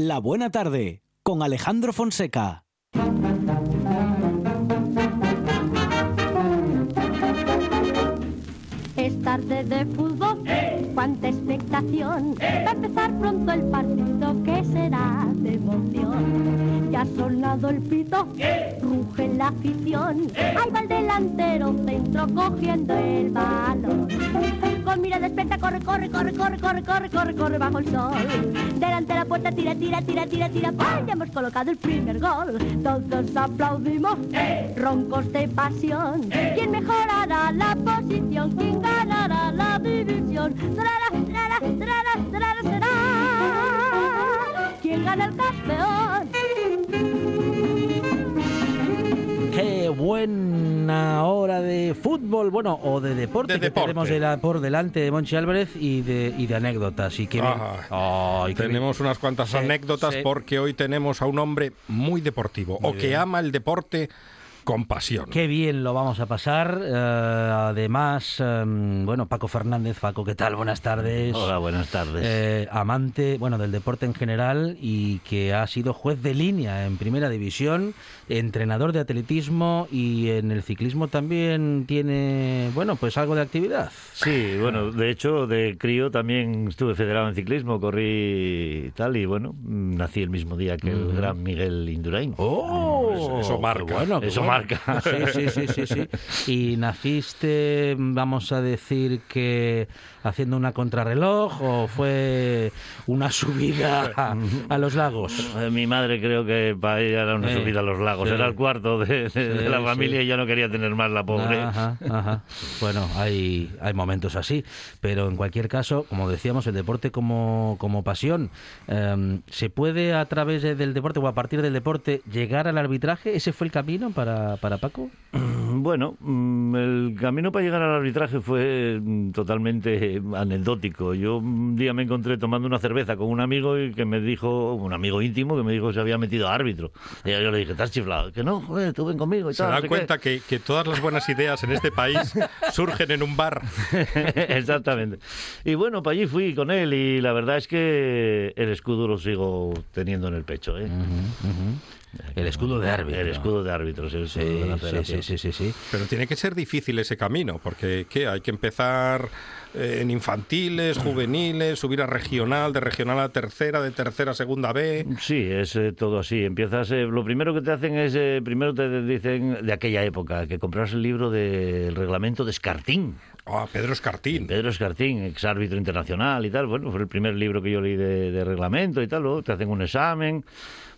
La Buena Tarde con Alejandro Fonseca. Es tarde de fútbol, cuánta expectación. Va a empezar pronto el partido que será de emoción. Ya ha sonado el pito, ruge la afición. Ahí va el delantero centro cogiendo el balón. Mira despierta, corre, corre, corre, corre, corre, corre, corre, corre bajo el sol. Delante de la puerta, tira, tira, tira, tira, tira. ¡Ay! Ya hemos colocado el primer gol. Todos aplaudimos, roncos de pasión. ¿Quién mejorará la posición? ¿Quién ganará la división? Trara, trara, trara, trara, será. ¿Quién gana el campeón? Buena hora de fútbol, bueno, o de deporte De que deporte. tenemos de la- por delante de Monchi Álvarez y de, y de anécdotas. Y que bien- qué bien. Tenemos unas cuantas Sí, anécdotas sí. porque hoy tenemos a un hombre muy deportivo o que ama el deporte con pasión. Qué bien lo vamos a pasar. eh, además, eh, bueno, Paco Fernández, Paco, ¿qué tal? Buenas tardes. Hola, buenas tardes. Eh, amante, bueno, del deporte en general y que ha sido juez de línea en primera división, entrenador de atletismo y en el ciclismo también tiene, bueno, pues algo de actividad. Sí, bueno, de hecho, de crío también estuve federado en ciclismo, corrí y tal, y bueno, nací el mismo día que el gran Miguel Indurain. ¡Oh! Eso- eso marca. bueno, Eso bueno. marca. Sí, sí, sí, sí, sí. Y naciste, vamos a decir que haciendo una contrarreloj o fue una subida a, a los lagos. Eh, Mi madre creo que para ella era una Eh, subida a los lagos, sí. era el cuarto de, de- de Sí, la sí. familia y ya no quería tener más la pobre. Ajá, ajá. Bueno, hay, hay momentos así, pero en cualquier caso, como decíamos, el deporte como, como pasión, em, ¿se puede a través de- del deporte o a partir del deporte llegar al arbitraje? ¿Ese fue el camino para, para Paco? Bueno, mm, el camino para llegar al arbitraje fue mm, anecdótico. Yo un día me encontré tomando una cerveza con un amigo y que me dijo, un amigo íntimo, que me dijo que se había metido a árbitro. Y yo le dije, ¿estás chiflado? Que no, joder, tú ven conmigo y Se tal. no dan sé qué". cuenta que, que todas las buenas ideas en este país surgen en un bar. Exactamente. Y bueno, para allí fui con él y la verdad es que el escudo lo sigo teniendo en el pecho. ¿eh? El escudo de árbitro. El escudo de árbitros. el Sí, escudo de la sí, sí, sí, sí, sí. Pero tiene que ser difícil ese camino, porque ¿qué? hay que empezar eh, en infantiles, juveniles, subir a regional, de regional a tercera, de tercera a segunda B. Sí, es eh, todo así. Empiezas, eh, lo primero que te hacen es, eh, primero te dicen de aquella época, que compras el libro del reglamento de Escartín. Ah, Pedro Escartín. Pedro Escartín, ex árbitro internacional y tal. Bueno, fue el primer libro que yo leí de, de reglamento y tal. Luego te hacen un examen.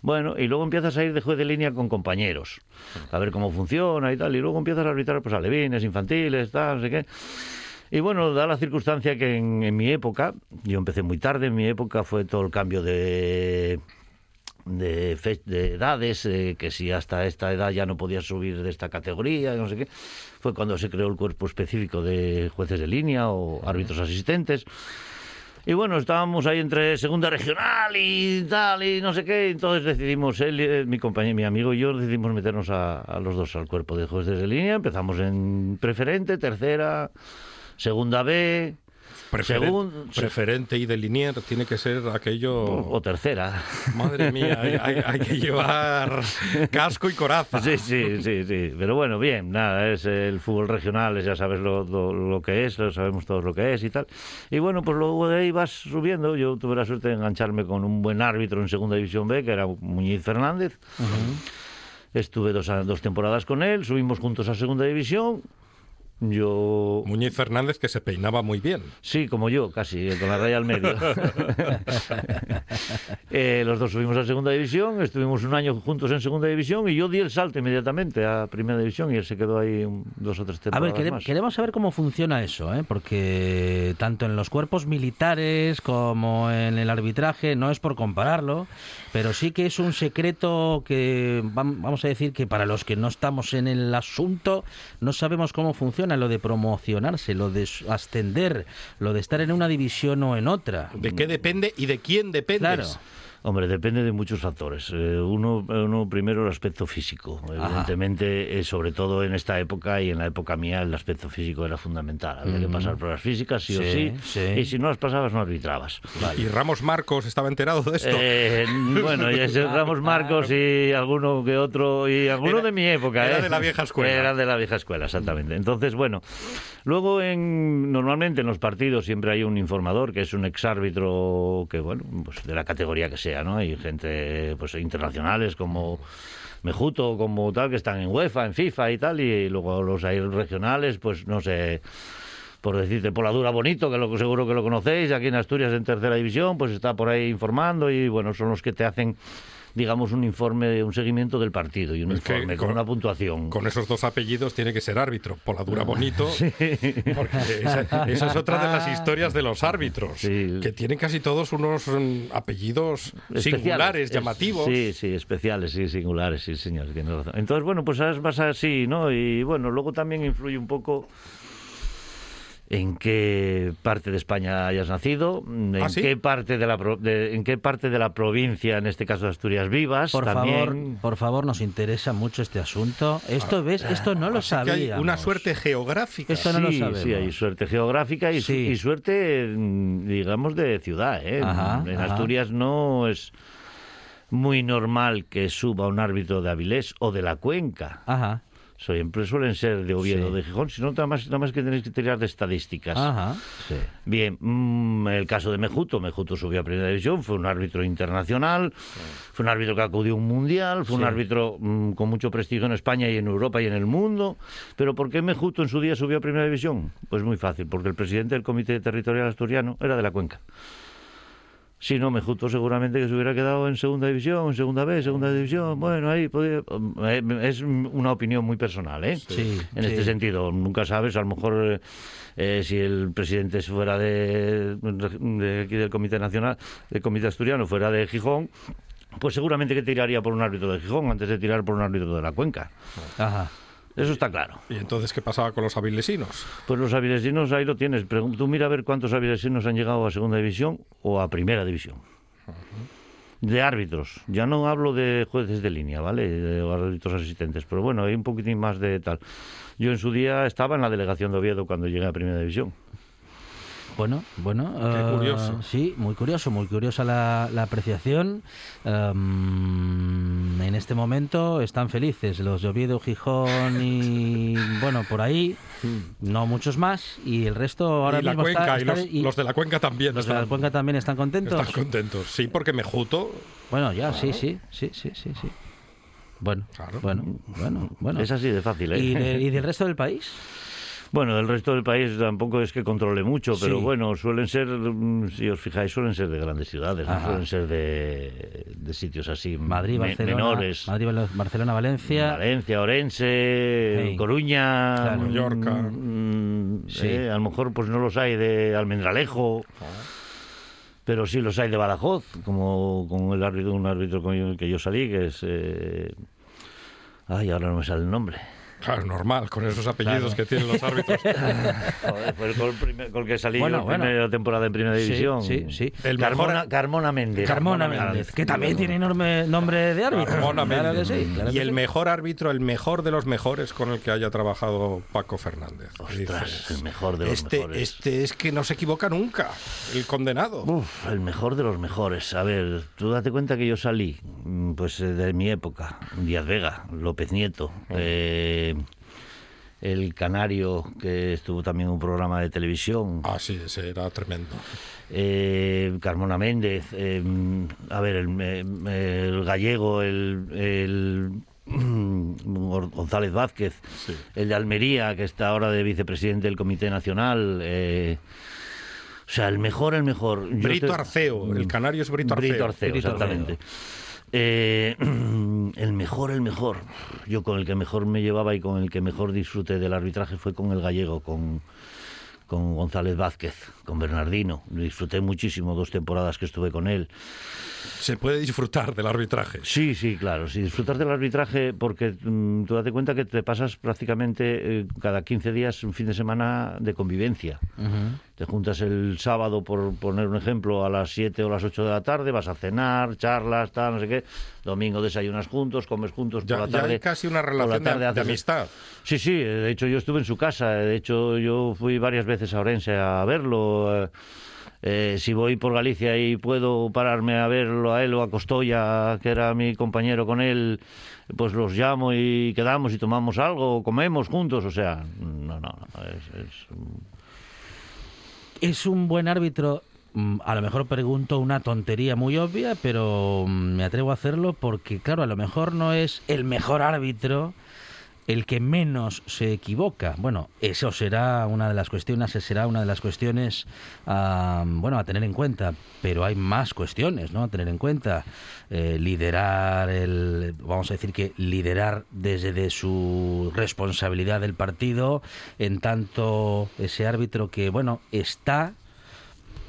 Bueno, y luego empiezas a ir de juez de línea con compañeros, a ver cómo funciona y tal. Y luego empiezas a arbitrar pues alevines, infantiles, tal, no sé qué. Y bueno, da la circunstancia que en, en mi época, yo empecé muy tarde, en mi época fue todo el cambio de de, fe- de edades, eh, que si hasta esta edad ya no podías subir de esta categoría, no sé qué, fue cuando se creó el cuerpo específico de jueces de línea o árbitros asistentes. Y bueno, estábamos ahí entre segunda regional y tal, y no sé qué, entonces decidimos, él, eh, mi compañero, mi amigo y yo decidimos meternos a, a los dos al cuerpo de jueces de línea, empezamos en preferente, tercera, segunda B, Preferen- Según- preferente y de linier tiene que ser aquello. o, tercera. Madre mía, hay, hay- hay que llevar casco y coraza. Sí, sí, sí, sí. Pero bueno, bien, nada, es el fútbol regional, ya sabes lo, lo- lo que es, lo sabemos todos lo que es y tal. Y bueno, pues luego de ahí vas subiendo. Yo tuve la suerte de engancharme con un buen árbitro en Segunda División B, que era Muñiz Fernández. Estuve dos, dos temporadas con él, subimos juntos a Segunda División. Yo Muñiz Fernández que se peinaba muy bien. Sí, como yo, casi, con la raya al medio. Eh, los dos subimos a segunda división, estuvimos un año juntos en segunda división y yo di el salto inmediatamente a primera división y él se quedó ahí un- dos o tres A temporadas ver, quere- más. queremos saber cómo funciona eso, ¿eh? porque tanto en los cuerpos militares como en el arbitraje, no es por compararlo, pero sí que es un secreto que vam- vamos a decir que para los que no estamos en el asunto no sabemos cómo funciona lo de promocionarse, lo de ascender, lo de estar en una división o en otra. ¿De qué depende y de quién dependes? Claro. Hombre, depende de muchos factores. Eh, uno, uno primero el aspecto físico. Evidentemente, eh, sobre todo en esta época y en la época mía, el aspecto físico era fundamental. Había que pasar pruebas físicas, sí, o Sí. Y si no las pasabas, no arbitrabas. ¿Y Ramos Marcos estaba enterado de esto? Eh, bueno, y ese Ramos Marcos y alguno que otro, y alguno Era- de mi época. era ¿eh? de la vieja escuela. Era de la vieja escuela, exactamente. Entonces, bueno, luego en, normalmente en los partidos siempre hay un informador que es un exárbitro que, bueno, pues de la categoría que sea, ¿no? Hay gente, pues internacionales como... Mejuto, como tal, que están en UEFA, en FIFA y tal, y luego los hay regionales, pues no sé, por decirte, por la dura bonito, que lo, seguro que lo conocéis, aquí en Asturias en tercera división, pues está por ahí informando y bueno, son los que te hacen, digamos, un informe, un seguimiento del partido y un Es informe con, con- una puntuación. Con esos dos apellidos tiene que ser árbitro. Poladura Bonito. Porque esa, esa es otra de las historias de los árbitros. Sí. Que tienen casi todos unos mm, apellidos Especiales. singulares, Es- llamativos. Sí, sí, especiales, sí, singulares, sí, señor, razón. Entonces, bueno, pues es más así, ¿no? Y bueno, luego también influye un poco en qué parte de España hayas nacido, en ¿Ah, sí? qué parte de la pro- de- en qué parte de la provincia, en este caso de Asturias vivas, Por también. favor, por favor, nos interesa mucho este asunto. Esto, ¿ves? Esto no lo Ah, sabía. una suerte geográfica. Esto no lo sí, sabemos. sí, hay suerte geográfica y, Sí. y suerte, mm, digamos, de ciudad. ¿eh? Ajá, en ajá. Asturias no es muy normal que suba un árbitro de Avilés o de la Cuenca. Ajá, Siempre suelen ser de Oviedo Sí. de Gijón, sino nada más, nada más que tenéis que tirar de estadísticas. ajá. Sí. Bien, mm, el caso de Mejuto. Mejuto subió a Primera División, fue un árbitro internacional, fue un árbitro que acudió a un mundial, fue un árbitro mm, con mucho prestigio en España y en Europa y en el mundo. Pero ¿por qué Mejuto en su día subió a Primera División? Pues muy fácil, porque el presidente del Comité Territorial Asturiano era de la Cuenca. Si no, Mejuto seguramente que se hubiera quedado en segunda división, en segunda B, segunda división. Bueno, ahí podía- eh, es una opinión muy personal, ¿eh? Sí, en sí. este sentido. Nunca sabes, a lo mejor eh, eh, si el presidente fuera de, de aquí del Comité Nacional, del Comité Asturiano, fuera de Gijón, pues seguramente que tiraría por un árbitro de Gijón antes de tirar por un árbitro de la Cuenca. Ajá. Eso está claro. ¿Y entonces qué pasaba con los avilesinos? Pues los avilesinos ahí lo tienes. Tú mira a ver cuántos avilesinos han llegado a segunda división o a primera división. De árbitros. Ya no hablo de jueces de línea, ¿vale? De árbitros asistentes. Pero bueno, hay un poquitín más de tal. Yo en su día estaba en la delegación de Oviedo cuando llegué a primera división. Bueno, bueno. Qué eh, curioso. Sí, muy curioso, muy curiosa la, la apreciación. Em, en este momento están felices los de Oviedo, Gijón y, bueno, por ahí, no muchos más. Y el resto ahora y la mismo cuenca, está... y los, y los de la cuenca también los de la están, Cuenca también están contentos. están contentos. Sí, porque Mejuto, Bueno, ya, sí, sí, sí, sí, sí, sí. Bueno, Claro. bueno, bueno, bueno. Es así de fácil, ¿eh? ¿Y, de- y del resto del país? Bueno, del resto del país tampoco es que controle mucho, pero Sí. bueno, suelen ser, mm, si os fijáis, suelen ser de grandes ciudades, no suelen ser de, de sitios así Madrid, me- Barcelona, menores. Madrid, Barcelona, Valencia. Valencia, Orense. Coruña, Claro. mm, Mallorca. mm, Sí. eh, a lo mejor pues no los hay de Almendralejo, pero sí los hay de Badajoz, como con el árbitro, un árbitro con el que yo salí, que es... eh, Ay, ahora no me sale el nombre. Claro, normal, con esos apellidos que tienen los árbitros. Joder, con el, primer- con el que salí Bueno, en bueno. primera temporada en primera división. sí, sí. El Carmona, mejor- Carmona Méndez. Carmona Méndez, que también tiene enorme nombre de árbitro. Carmona Claro Méndez. que sí, claro y que el sí. mejor árbitro, el mejor de los mejores con el que haya trabajado Paco Fernández. Ostras, el mejor de los este, mejores. Este es que no se equivoca nunca, el condenado. Uf, el mejor de los mejores. A ver, tú date cuenta que yo salí, mm, pues eh, de mi época, Díaz Vega, López Nieto, eh, el Canario, que estuvo también en un programa de televisión, Ah, sí, ese era tremendo. eh, Carmona Méndez, eh, a ver, el, el gallego, el, el González Vázquez, el de Almería, que está ahora de vicepresidente del Comité Nacional. eh, o sea, el mejor, el mejor. Brito te- Arceo, el canario es Brito Arceo. Brito Arceo, Brito Arceo. Eh, el mejor, el mejor. Yo con el que mejor me llevaba y con el que mejor disfruté del arbitraje fue con el gallego, con, con González Vázquez, con Bernardino. Disfruté muchísimo dos temporadas que estuve con él. Se puede disfrutar del arbitraje. Sí, sí, claro. Si disfrutas del arbitraje, porque mm, tú date cuenta que te pasas prácticamente eh, cada 15 días un fin de semana de convivencia. Ujú. Te juntas el sábado, por poner un ejemplo, a las 7 o las 8 de la tarde, vas a cenar, charlas, tal, no sé qué. Domingo desayunas juntos, comes juntos Ya, por la ya tarde. hay casi una relación de, tarde de haces- amistad. Sí, sí, de hecho yo estuve en su casa, de hecho yo fui varias veces a Orense a verlo. eh, eh, si voy por Galicia y puedo pararme a verlo a él o a Costoya, que era mi compañero con él, pues los llamo y quedamos y tomamos algo, comemos juntos, o sea, no, no, no, es- es, ¿Es un buen árbitro? Mm, A lo mejor pregunto una tontería muy obvia, pero mm, me atrevo a hacerlo porque, claro, a lo mejor no es el mejor árbitro el que menos se equivoca. Bueno, eso será una de las cuestiones, será una de las cuestiones, bueno, a tener en cuenta. Pero hay más cuestiones, ¿no? A tener en cuenta. Eh, liderar el, vamos a decir que liderar desde de su responsabilidad del partido, en tanto ese árbitro que, bueno, está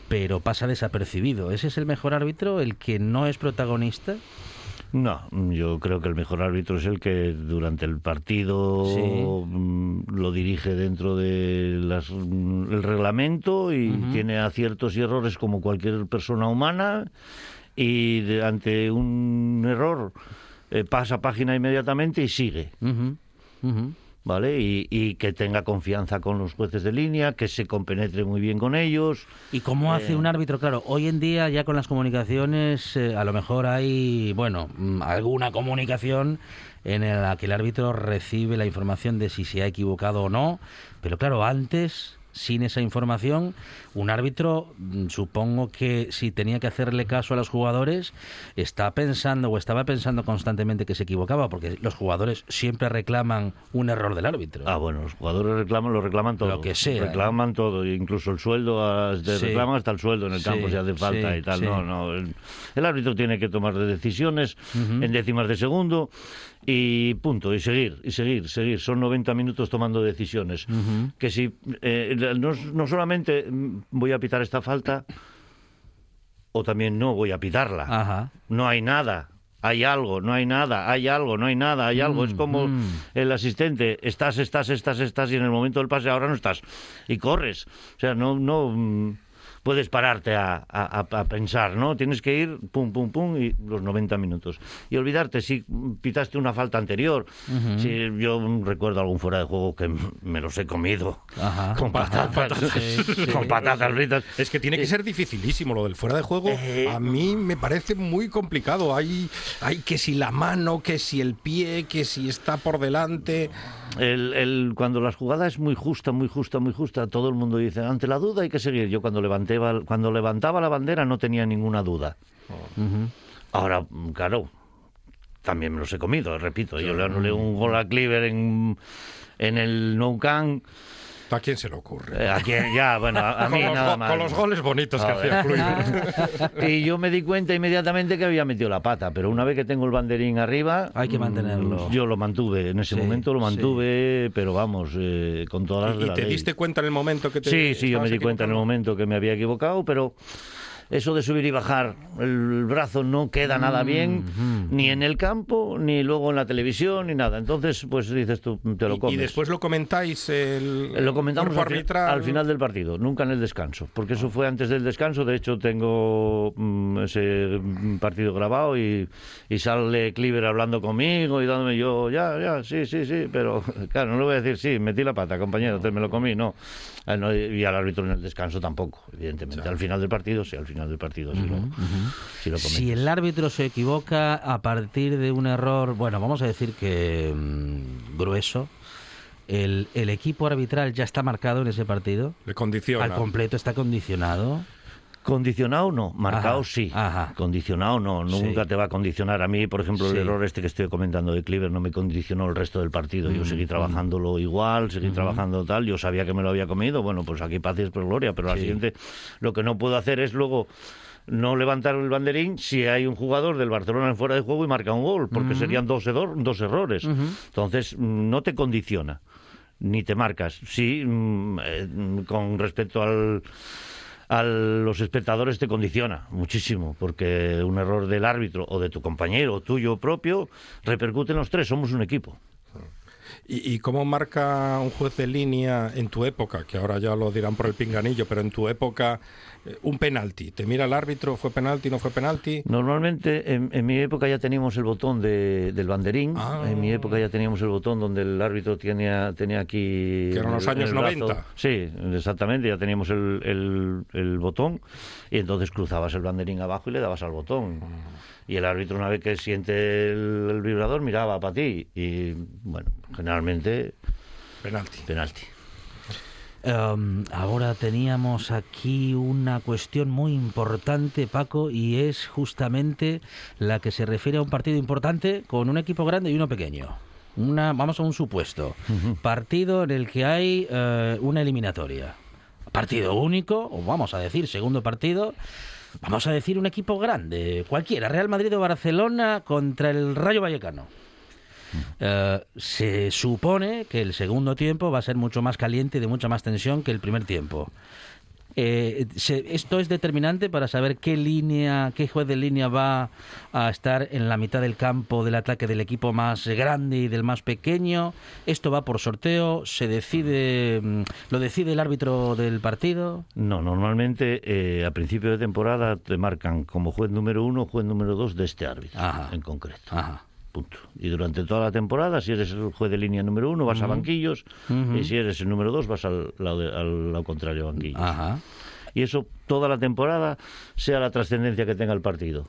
pero pasa desapercibido. ¿Ese es el mejor árbitro, el que no es protagonista? No, yo creo que el mejor árbitro es el que durante el partido Sí. mm, lo dirige dentro del reglamento y tiene aciertos y errores como cualquier persona humana y de- ante un error eh, pasa página inmediatamente y sigue. ¿Vale? Y, y que tenga confianza con los jueces de línea, que se compenetre muy bien con ellos. ¿Y cómo hace Eh, un árbitro? Claro, hoy en día ya con las comunicaciones eh, a lo mejor hay, bueno, mm, alguna comunicación en la que el árbitro recibe la información de si se ha equivocado o no, pero claro, antes, sin esa información, un árbitro, mm, supongo que si tenía que hacerle caso a los jugadores, está pensando o estaba pensando constantemente que se equivocaba, porque los jugadores siempre reclaman un error del árbitro. Ah, bueno, los jugadores reclaman, lo reclaman todo. Lo que sea. Reclaman todo, incluso el sueldo, ah, Sí. reclaman hasta el sueldo en el Sí, campo si hace falta sí, y tal. No, no. El, el árbitro tiene que tomar decisiones en décimas de segundo y punto. Y seguir, y seguir, seguir. Son 90 minutos tomando decisiones. Que si eh, no, no solamente voy a pitar esta falta, o también no voy a pitarla Ajá. no hay nada. Hay algo, no hay nada, hay algo, no hay nada, hay algo. Es Mm, como mm. el asistente, estás, estás, estás, estás y en el momento del pase ahora no estás y corres. O sea, no, no mm, puedes pararte a, a- a- pensar, ¿no? Tienes que ir pum, pum, pum y los 90 minutos. Y olvidarte si pitaste una falta anterior. Si yo recuerdo algún fuera de juego que me los he comido Ajá. con patatas, Sí, sí. con patatas fritas. Es que tiene que ser dificilísimo lo del fuera de juego. Eh, A mí me parece muy complicado. Hay, hay que si la mano, que si el pie, que si está por delante. El, el- cuando la jugada es muy justa, muy justa, muy justa, todo el mundo dice, ante la duda hay que seguir. Yo cuando, cuando levantaba la bandera no tenía ninguna duda. Ahora, mm, claro, también me los he comido, repito. Yo le anulé un gol a Cleaver en, en el Nou Camp. ¿A quién se le ocurre? Eh, a quien- ya, bueno, a, a mí con, los, nada más. con los goles bonitos que Joder. hacía Kluivert. Y yo me di cuenta inmediatamente que había metido la pata, pero una vez que tengo el banderín arriba... Hay que mm, mantenerlo. Yo lo mantuve, en ese Sí, momento lo sí. mantuve, pero vamos, eh, con todas las de ¿Y la te ley. diste cuenta en el momento que te Sí, sí, yo me di cuenta en el momento que me había equivocado, pero eso de subir y bajar el brazo no queda nada bien, mm. ni en el campo, ni luego en la televisión, ni nada. Entonces, pues dices tú, te lo comes. Y, después lo comentáis el, Lo comentamos al, fi- arbitral. al final del partido, nunca en el descanso, porque eso fue antes del descanso. De hecho, tengo mm, ese mm, partido grabado y, y sale Cleaver hablando conmigo y dándome yo, ya, ya, sí, sí, sí, pero claro, no le voy a decir, sí, metí la pata, compañero, te me lo comí, no. Ah, no, Y al árbitro en el descanso tampoco, evidentemente. Al final del partido, sí, al final del partido sí, lo, sí lo Si comentas. el árbitro se equivoca a partir de un error, bueno, vamos a decir que mm, grueso, el, el equipo arbitral ya está marcado en ese partido. Le condiciona. Al completo está condicionado. Condicionado no, marcado Ajá, sí. ajá. Condicionado no, nunca Sí. te va a condicionar. A mí, por ejemplo, Sí. el error este que estoy comentando de Cleaver no me condicionó el resto del partido. Yo Mm, seguí trabajándolo igual, seguí trabajando tal. Yo sabía que me lo había comido. Bueno, pues aquí paz y por gloria. Pero Sí. siguiente, lo que no puedo hacer es luego no levantar el banderín si hay un jugador del Barcelona en fuera de juego y marca un gol, porque serían dos, error- dos errores. Entonces, mm, no te condiciona, ni te marcas. Sí, mm, eh, mm, con respecto al a los espectadores te condiciona muchísimo, porque un error del árbitro o de tu compañero o tuyo propio repercute en los tres, somos un equipo. ¿Y, cómo marca un juez de línea en tu época, que ahora ya lo dirán por el pinganillo, pero en tu época, un penalti? ¿Te mira el árbitro? ¿Fue penalti? ¿No fue penalti? Normalmente, en, en mi época ya teníamos el botón de- del banderín. Ah. En mi época ya teníamos el botón donde el árbitro tenía, tenía aquí. Que eran los el- años el brazo. 90. Sí, exactamente. Ya teníamos el, el- el botón. Y entonces cruzabas el banderín abajo y le dabas al botón. Y el árbitro, una vez que siente el, el vibrador, miraba para ti. Y bueno, generalmente, Penalti. penalti. Um, ahora teníamos aquí una cuestión muy importante, Paco, y es justamente la que se refiere a un partido importante con un equipo grande y uno pequeño. Una, vamos a un supuesto. Partido en el que hay eh, una eliminatoria. Partido único, o vamos a decir, segundo partido. Vamos a decir un equipo grande, cualquiera, Real Madrid o Barcelona contra el Rayo Vallecano. Eh, se supone que el segundo tiempo va a ser mucho más caliente y de mucha más tensión que el primer tiempo. Eh, se- esto es determinante para saber qué línea, qué juez de línea va a estar en la mitad del campo del ataque del equipo más grande y del más pequeño. Esto va por sorteo, se decide, mm, lo decide el árbitro del partido. No, normalmente eh, a principio de temporada te marcan como juez número uno, juez número dos de este árbitro Ajá. en concreto. Ajá. Punto. Y durante toda la temporada, si eres el juez de línea número uno, vas a banquillos, y si eres el número dos, vas al lado, de- al lado contrario a banquillos. Ajá. Y eso toda la temporada, sea la trascendencia que tenga el partido.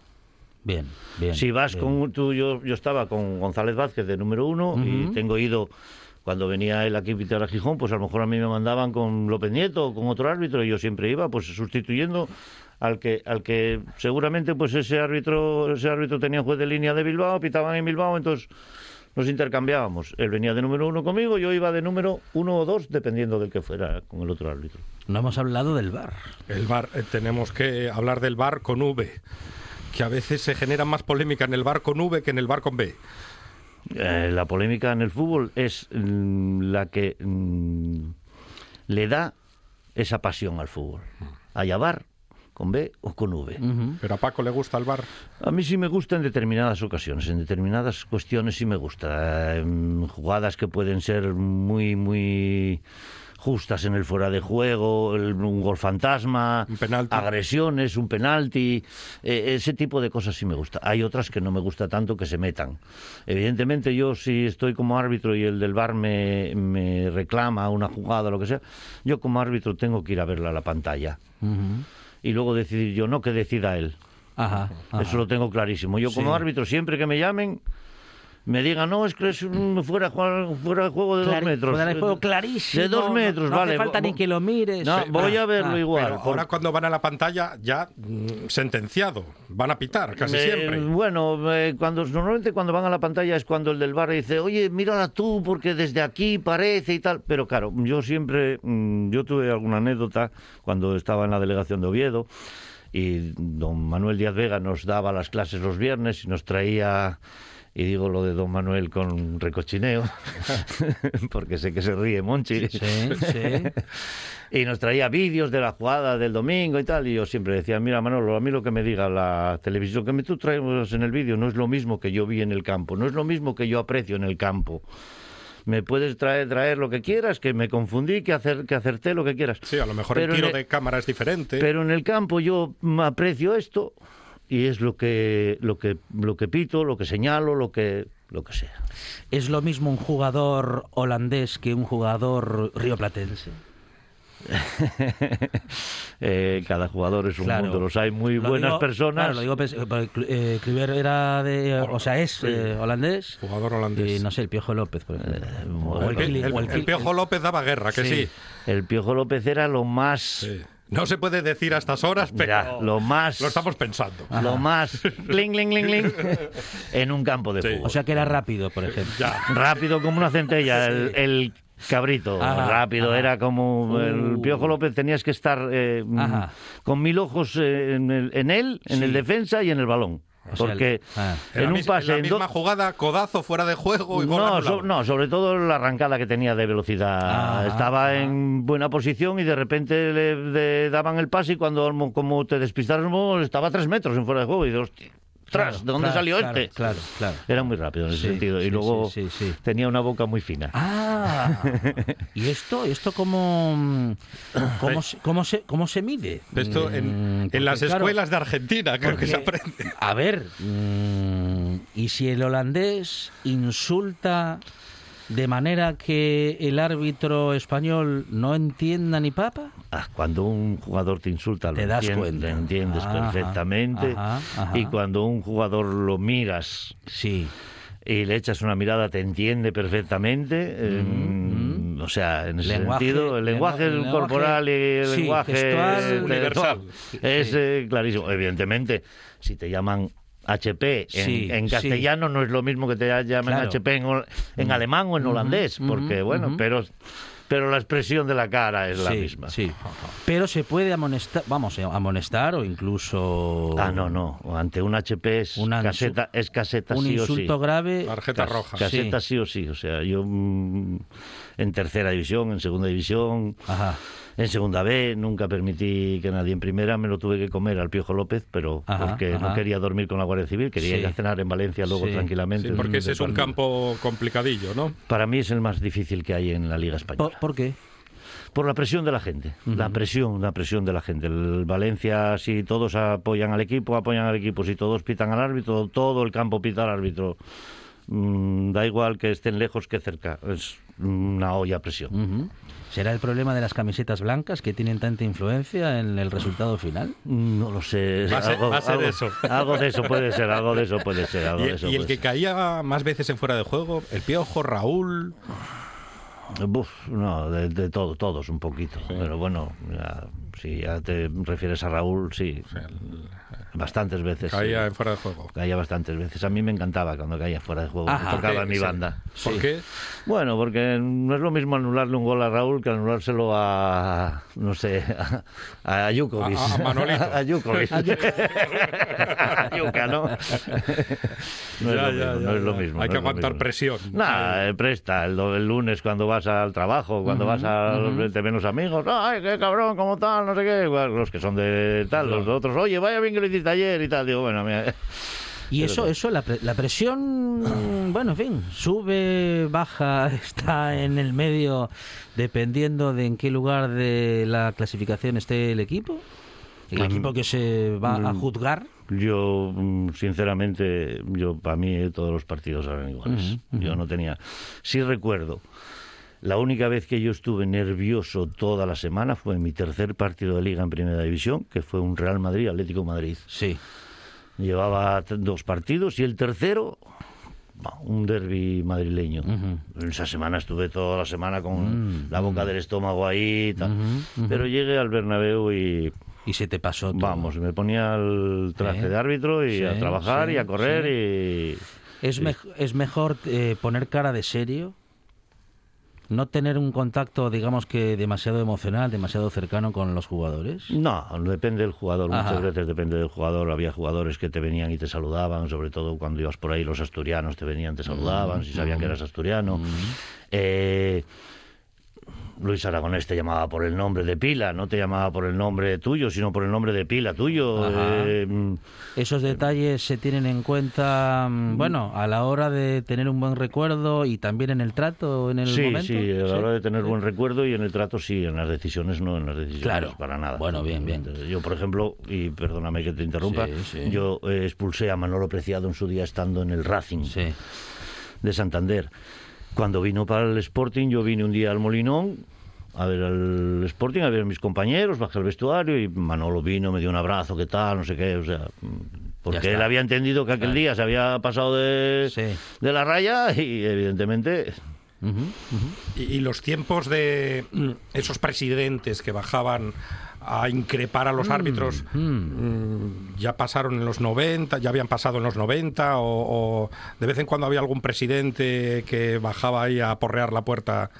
Bien, bien. si vas bien. con tú, yo, yo estaba con González Vázquez de número uno y tengo ido cuando venía él aquí a Gijón, pues a lo mejor a mí me mandaban con López Nieto o con otro árbitro y yo siempre iba pues sustituyendo al que al que seguramente pues ese árbitro ese árbitro tenía juez de línea de Bilbao, pitaban en Bilbao, entonces nos intercambiábamos. Él venía de número uno conmigo, yo iba de número uno o dos, dependiendo del que fuera con el otro árbitro. No hemos hablado del bar. El bar, eh, tenemos que hablar del bar con V, que a veces se genera más polémica en el bar con V que en el bar con B. Eh, la polémica en el fútbol es mm, la que mm, le da esa pasión al fútbol. A llavar con B o con V. Pero a Paco le gusta el bar. A mí sí me gusta en determinadas ocasiones, en determinadas cuestiones sí me gusta. Jugadas que pueden ser muy, muy justas en el fuera de juego, el- un gol fantasma, Un penalti. agresiones, un penalti, eh, ese tipo de cosas sí me gusta. Hay otras que no me gusta tanto que se metan. Evidentemente yo si estoy como árbitro y el del bar me, me reclama una jugada o lo que sea, yo como árbitro tengo que ir a verla a la pantalla. Y luego decidir yo, no que decida él. Ajá, ajá. Eso lo tengo clarísimo. Yo como Sí. árbitro, siempre que me llamen, me digan, no, es que es un fuera, fuera de juego de Clari- dos metros. fuera de juego clarísimo. De dos no- metros, no, vale. hace falta ni que lo mires. No, Sí, voy ah, a verlo ah. igual. Pero por- ahora cuando van a la pantalla ya mm, sentenciado, van a pitar casi Eh, siempre. Bueno, eh, cuando normalmente cuando van a la pantalla es cuando el del bar dice, oye, mírala tú porque desde aquí parece y tal. Pero claro, yo siempre, mm, yo tuve alguna anécdota cuando estaba en la delegación de Oviedo y don Manuel Díaz Vega nos daba las clases los viernes y nos traía... Y digo lo de don Manuel con recochineo, porque sé que se ríe Monchi. Sí, sí. Y nos traía vídeos de la jugada del domingo y tal. Y yo siempre decía, mira Manolo, a mí lo que me diga la televisión, que me tú traes en el vídeo no es lo mismo que yo vi en el campo, no es lo mismo que yo aprecio en el campo. Me puedes traer, traer lo que quieras, que me confundí, que, hacer, que acerté lo que quieras. Sí, a lo mejor Pero el tiro el- de cámara es diferente. Pero en el campo yo aprecio esto y es lo que, lo que, lo que pito, lo que señalo, lo que, lo que sea. ¿Es lo mismo un jugador holandés que un jugador rioplatense? Eh, cada jugador es un Claro. mundo. Los hay muy Lo buenas digo- personas. Claro, lo digo, porque, eh, Kluivert era de, o sea, es eh, holandés. Jugador holandés. Y no sé, el Piojo López, por. O el, Piojo López daba guerra, que sí. Sí. El Piojo López era lo más, Sí. No se puede decir a estas horas, pero lo más, lo estamos pensando. lo más, cling, cling, cling, cling, en un campo de Sí. fútbol. O sea que era rápido, por ejemplo. Ya. rápido como una centella, el, el cabrito, Ajá, rápido, ajá. era como el Uh. Piojo López, tenías que estar eh, con mil ojos eh, en, el- en él, en Sí. el defensa y en el balón. O sea, Porque ah. En, un pase... en la en do- misma jugada, codazo fuera de juego y no, so- no, sobre todo la arrancada que tenía de velocidad. Ajá, Estaba ajá. en buena posición y de repente le, le daban el pase y cuando como te despistaron estaba a tres metros en fuera de juego y dices, hostia, ostras, ¿de dónde claro, salió claro, este? Claro, claro. Era muy rápido en ese Sí, sentido. sí, y luego sí, sí, sí. tenía una boca muy fina. Ah, ¿y esto, esto cómo, cómo, se, cómo, se, cómo se mide? Esto Mm, en, porque, en las claro, escuelas de Argentina creo que se aprende. A ver, mm, ¿y si el holandés insulta de manera que el árbitro español no entienda ni papa? Ah, cuando un jugador te insulta, lo Te das entien- cuenta. lo entiendes Ajá, perfectamente. ajá, ajá. Y cuando un jugador lo miras Sí. y le echas una mirada, te entiende perfectamente. eh, O sea, en ese Lenguaje- sentido, el lenguaje lenguaje- corporal y el sí, lenguaje gestual, Universal. es Sí. eh, clarísimo. Evidentemente, si te llaman HP en, Sí, en sí. castellano no es lo mismo que te llamen Claro. HP en, alemán o en holandés, porque bueno, pero pero la expresión de la cara es la misma. Sí. Pero se puede amonestar, vamos, eh, amonestar o incluso... Ah, no, no. Ante un HP es Un ansu- caseta, es caseta Un sí o sí. insulto grave... Tarjeta roja. Caseta Sí. sí. o sí. O sea, yo mm, en tercera división, en segunda división, Ajá. En segunda B, nunca permití que nadie en primera me lo tuve que comer al Piojo López, pero Ajá, porque no quería dormir con la Guardia Civil, quería Sí. ir a cenar en Valencia luego Sí. tranquilamente. Sí, porque ese es un campo complicadillo, ¿no? Para mí es el más difícil que hay en la Liga Española. ¿Por, por qué? Por la presión de la gente, la presión, la presión de la gente. El Valencia, si todos apoyan al equipo, apoyan al equipo. Si todos pitan al árbitro, todo el campo pita al árbitro. Mm, da igual que estén lejos que cerca. Es una olla a presión. ¿Será el problema de las camisetas blancas que tienen tanta influencia en el resultado final? No lo sé. Va a ser- algo, va a ser algo- eso. algo de eso puede ser, algo de eso puede ser. Algo Y, de eso y el que ser. caía más veces en fuera de juego, el Piojo, Raúl. No, de, de todo, todos un poquito. Pero bueno, ya, si ya te refieres a Raúl, sí. Bastantes veces. Caía sí. en fuera de juego. Caía bastantes veces. A mí me encantaba cuando caía fuera de juego. Ajá. tocaba en mi Sí. banda. ¿Por qué? Bueno, porque no es lo mismo anularle un gol a Raúl que anulárselo a, no sé, a, a Jukovic. A- a Manolito. A Jukovic. A Juka, ¿no? No es Ya, lo ya, mismo, ya, no es lo ya. mismo. Hay no que aguantar presión. Nah, eh, presta. El, lunes cuando vas al trabajo, cuando vas a te ven los amigos, ay, qué cabrón, cómo tal, no sé qué. Igual, Los que son de tal, los otros, oye, vaya bien que lo hiciste ayer y tal. Digo, bueno, mira. Y eso, eso la, pre- la presión, bueno, en fin, sube, baja, está en el medio, dependiendo de en qué lugar de la clasificación esté el equipo. El Mm. equipo que se va a juzgar. Yo, mm, sinceramente, yo para mí eh, todos los partidos eran iguales. Yo no tenía. Sí recuerdo. La única vez que yo estuve nervioso toda la semana fue en mi tercer partido de liga en Primera División, que fue un Real Madrid Atlético Madrid. Sí. Llevaba dos partidos y el tercero un derby madrileño. En esa semana estuve toda la semana con la boca del estómago ahí y tal. Pero llegué al Bernabéu y Y se te pasó todo. vamos, me ponía el traje de árbitro y Sí, a trabajar sí, y a correr sí. y ¿Es, mej- es mejor eh, poner cara de serio? ¿No tener un contacto, digamos que demasiado emocional, demasiado cercano con los jugadores? No, depende del jugador. Ajá. Muchas veces depende del jugador. Había jugadores que te venían y te saludaban, sobre todo cuando ibas por ahí, los asturianos te venían, te saludaban, si sabían que eras asturiano. Eh, Luis Aragonés te llamaba por el nombre de pila, no te llamaba por el nombre tuyo, sino por el nombre de pila tuyo. Eh, mm, Esos detalles se tienen en cuenta, mm, bueno, a la hora de tener un buen recuerdo y también en el trato, en el sí, momento. sí, a la Sí. hora de tener buen recuerdo y en el trato sí, en las decisiones no, en las decisiones Claro. para nada. Bueno, bien, bien. Yo, por ejemplo, y perdóname que te interrumpa, Sí, yo eh, expulsé a Manolo Preciado en su día estando en el Racing de Santander. Cuando vino para el Sporting, yo vine un día al Molinón a ver al Sporting, a ver a mis compañeros, bajé al vestuario y Manolo vino, me dio un abrazo, qué tal, no sé qué, o sea, porque él había entendido que aquel día se había pasado de, Sí. de la raya y evidentemente y los tiempos de mm, esos presidentes que bajaban a increpar a los árbitros. mm, ya pasaron en los 90, ya habían pasado en los 90 o, o de vez en cuando había algún presidente que bajaba ahí a porrear la puerta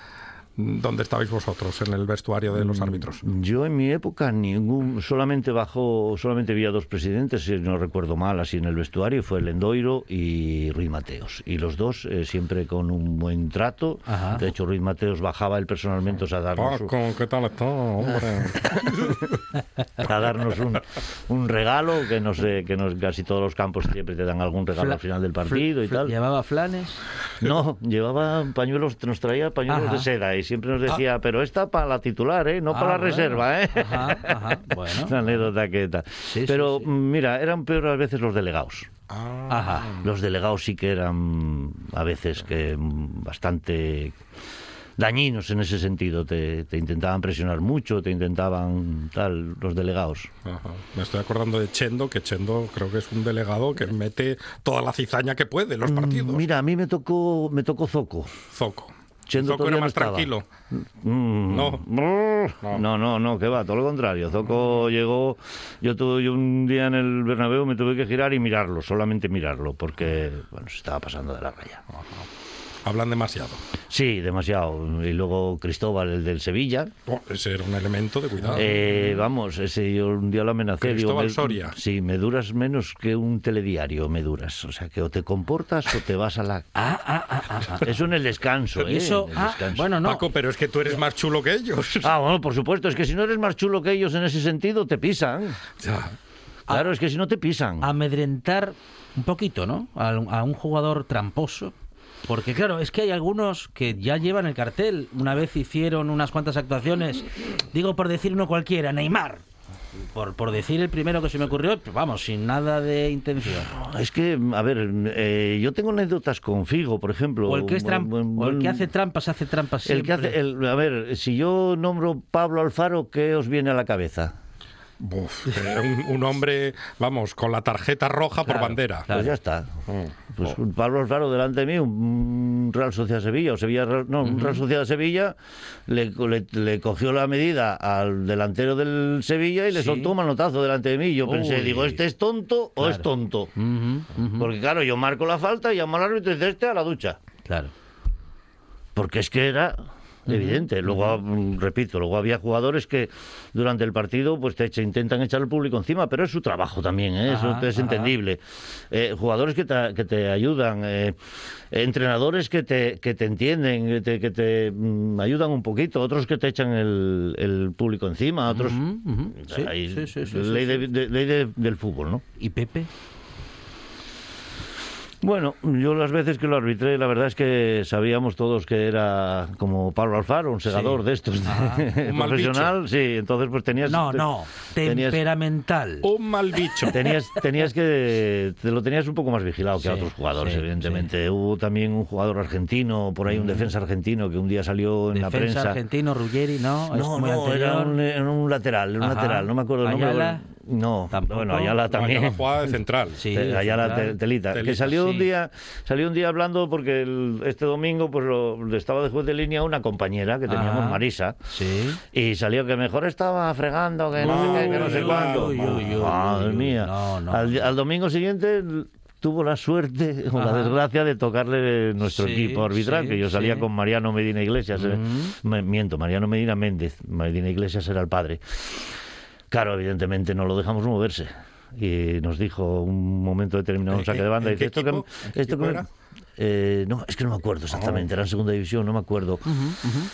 ¿Dónde estabais vosotros en el vestuario de los Mm. árbitros? Yo en mi época ningún, solamente bajó, solamente vi a dos presidentes, si no recuerdo mal, así en el vestuario, fue Lendoiro y Ruiz Mateos. Y los dos eh, siempre con un buen trato. Ajá. De hecho, Ruiz Mateos bajaba él personalmente a darnos, Paco, ¿qué tal está, hombre? a darnos un, un regalo, que no sé, que nos, casi todos los campos siempre te dan algún regalo Fla- al final del partido y tal. ¿Llevaba flanes? No, llevaba pañuelos, nos traía pañuelos Ajá. de seda y siempre nos decía, pero esta para la titular, ¿eh? no Ah, para la bueno. reserva, ¿eh? Ajá, ajá, bueno. Una anécdota que tal. Sí, pero sí, sí. mm, mira, eran peor a veces los delegados. Ah, Ajá. Los delegados sí que eran a veces que mm, bastante dañinos en ese sentido. Te, te intentaban presionar mucho, te intentaban tal, los delegados. ajá. Me estoy acordando de Chendo, que Chendo creo que es un delegado que mete toda la cizaña que puede en los partidos. Mm, Mira, a mí me tocó, me tocó Zoco. Zoco. Zoco era más estaba. tranquilo. Mm, No. No, no, no, no, que va, todo lo contrario. Zoco llegó, yo tuve yo un día en el Bernabéu me tuve que girar y mirarlo, solamente mirarlo, porque bueno, se estaba pasando de la raya. Hablan demasiado. Sí, demasiado. Y luego Cristóbal, el del Sevilla. Oh, ese era un elemento de cuidado. Eh, vamos, ese yo un día lo amenacé. digo, Cristóbal me- Soria. Sí, me duras menos que un telediario, me duras. O sea, que o te comportas o te vas a la... Ah, ah, ah, ah, ah. Eso en el descanso, ¿eh? eso, en el ah, descanso. bueno, no. Paco, pero es que tú eres más chulo que ellos. Ah, bueno, por supuesto. Es que si no eres más chulo que ellos en ese sentido, te pisan. Ya. Claro, es que si no te pisan. amedrentar un poquito, ¿no? A un jugador tramposo. Porque claro, es que hay algunos que ya llevan el cartel. Una vez hicieron unas cuantas actuaciones, digo por decir uno cualquiera, Neymar. Por, por decir el primero que se me ocurrió, pero vamos, sin nada de intención. Es que, a ver, eh, yo tengo anécdotas con Figo, por ejemplo. O el que, es tram- Buen- o el buen- que hace trampas, hace trampas el que hace, el- a ver, si yo nombro Pablo Alfaro, ¿qué os viene a la cabeza? Eh, un, un hombre, vamos, con la tarjeta roja por bandera. claro. Pues ya está. Oh. Pues un Pablo Alfaro delante de mí, un Real Sociedad Sevilla, o Sevilla, Real- no, un Real Sociedad Sevilla, le, le- le cogió la medida al delantero del Sevilla y le Sí. soltó un manotazo delante de mí. Yo pensé, Uy. digo, ¿este es tonto o es tonto? Porque claro, yo marco la falta y llamo al árbitro y dice, este a la ducha. Claro. Porque es que era evidente. Luego, mm, repito, luego había jugadores que durante el partido pues te intentan echar al público encima, pero es su trabajo también, ¿eh? eso Ajá, es ajá. entendible. Eh, jugadores que te, que te ayudan, eh, entrenadores que te, que te entienden, que te, que te, mm, ayudan un poquito, otros que te echan el, el público encima, otros... Ley, del fútbol, ¿no? ¿Y Pepe? Bueno, yo las veces que lo arbitré, la verdad es que sabíamos todos que era como Pablo Alfaro, un segador Sí. de estos, Ajá. Un mal profesional. Sí, entonces pues tenías... No, no. tenías- Temperamental. Un mal bicho. Tenías, tenías que te lo tenías un poco más vigilado que a otros jugadores, sí, evidentemente. Hubo también un jugador argentino, por ahí un defensa argentino que un día salió en la Defensa prensa. argentino, Ruggeri, ¿no? No, no, era un, era un lateral, un Ajá. lateral, no me acuerdo el nombre. Ayala. No, Tampoco. bueno, Ayala No, también. ya la jugada de central. Sí, Te- allá la central. te- telita. Que salió un día, salió un día hablando porque el- este domingo pues lo, estaba de juez de línea una compañera que teníamos, Ajá. Marisa. Sí. Y salió que mejor estaba fregando, que no sé qué, que no sé cuánto. Madre mía. no, no. Al, al domingo siguiente tuvo la suerte o la desgracia de tocarle nuestro Sí, equipo arbitral, sí, que yo salía sí. con Mariano Medina Iglesias. eh. Me- miento, Mariano Medina Méndez. Medina Iglesias era el padre. Claro, evidentemente no lo dejamos moverse. Y nos dijo un momento determinado un ¿En saque de banda. en dice, qué esto que, qué esto que era? eh, no, es que no me acuerdo exactamente, era en segunda división, no me acuerdo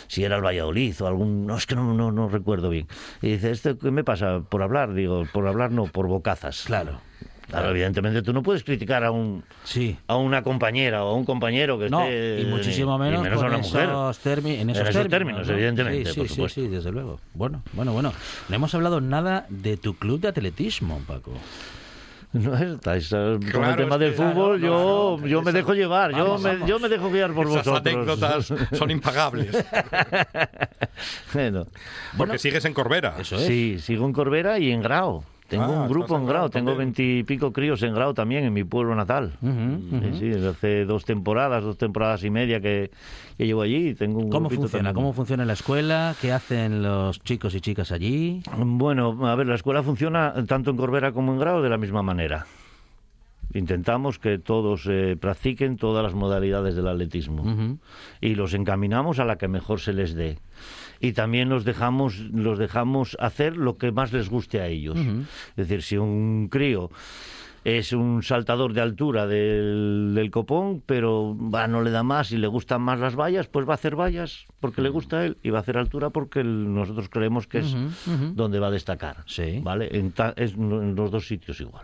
si era el Valladolid o algún, no, es que no, no, no recuerdo bien. Y dice, ¿esto qué me pasa? Por hablar, digo, por hablar no, por bocazas. Claro. Claro, evidentemente tú no puedes criticar a un Sí. a una compañera o a un compañero que No, esté... y muchísimo y menos, menos a una mujer. esos, termi- en esos, En esos términos, ¿no? evidentemente, Sí, por sí, sí, supuesto. sí, desde luego. Bueno, bueno, bueno. No hemos hablado nada de tu club de atletismo, Paco. No estáis eh, con el tema es del fútbol, claro, yo, yo me dejo llevar, yo, Vamos, me, vamos. yo me dejo guiar por Esas vosotros. anécdotas son impagables. Bueno, Porque sigues en Corbera. Eso es. Sí, sigo en Corbera y en Grau. Tengo Ah, un grupo en Grau tengo veintipico críos en Grau también, en mi pueblo natal. Ujú, ujú. Sí, sí, desde hace dos temporadas, dos temporadas y media que, que llevo allí. Tengo un ¿Cómo funciona? también. ¿Cómo funciona la escuela? ¿Qué hacen los chicos y chicas allí? Bueno, a ver, la escuela funciona tanto en Corbera como en Grau de la misma manera. Intentamos que todos eh, practiquen todas las modalidades del atletismo Ujú. y los encaminamos a la que mejor se les dé. Y también los dejamos, los dejamos hacer lo que más les guste a ellos. Es decir, si un crío es un saltador de altura del, del copón, pero va, no le da más y le gustan más las vallas, pues va a hacer vallas porque le gusta a él y va a hacer altura porque el- nosotros creemos que es donde va a destacar. Sí. ¿Vale? En, ta- es en los dos sitios igual.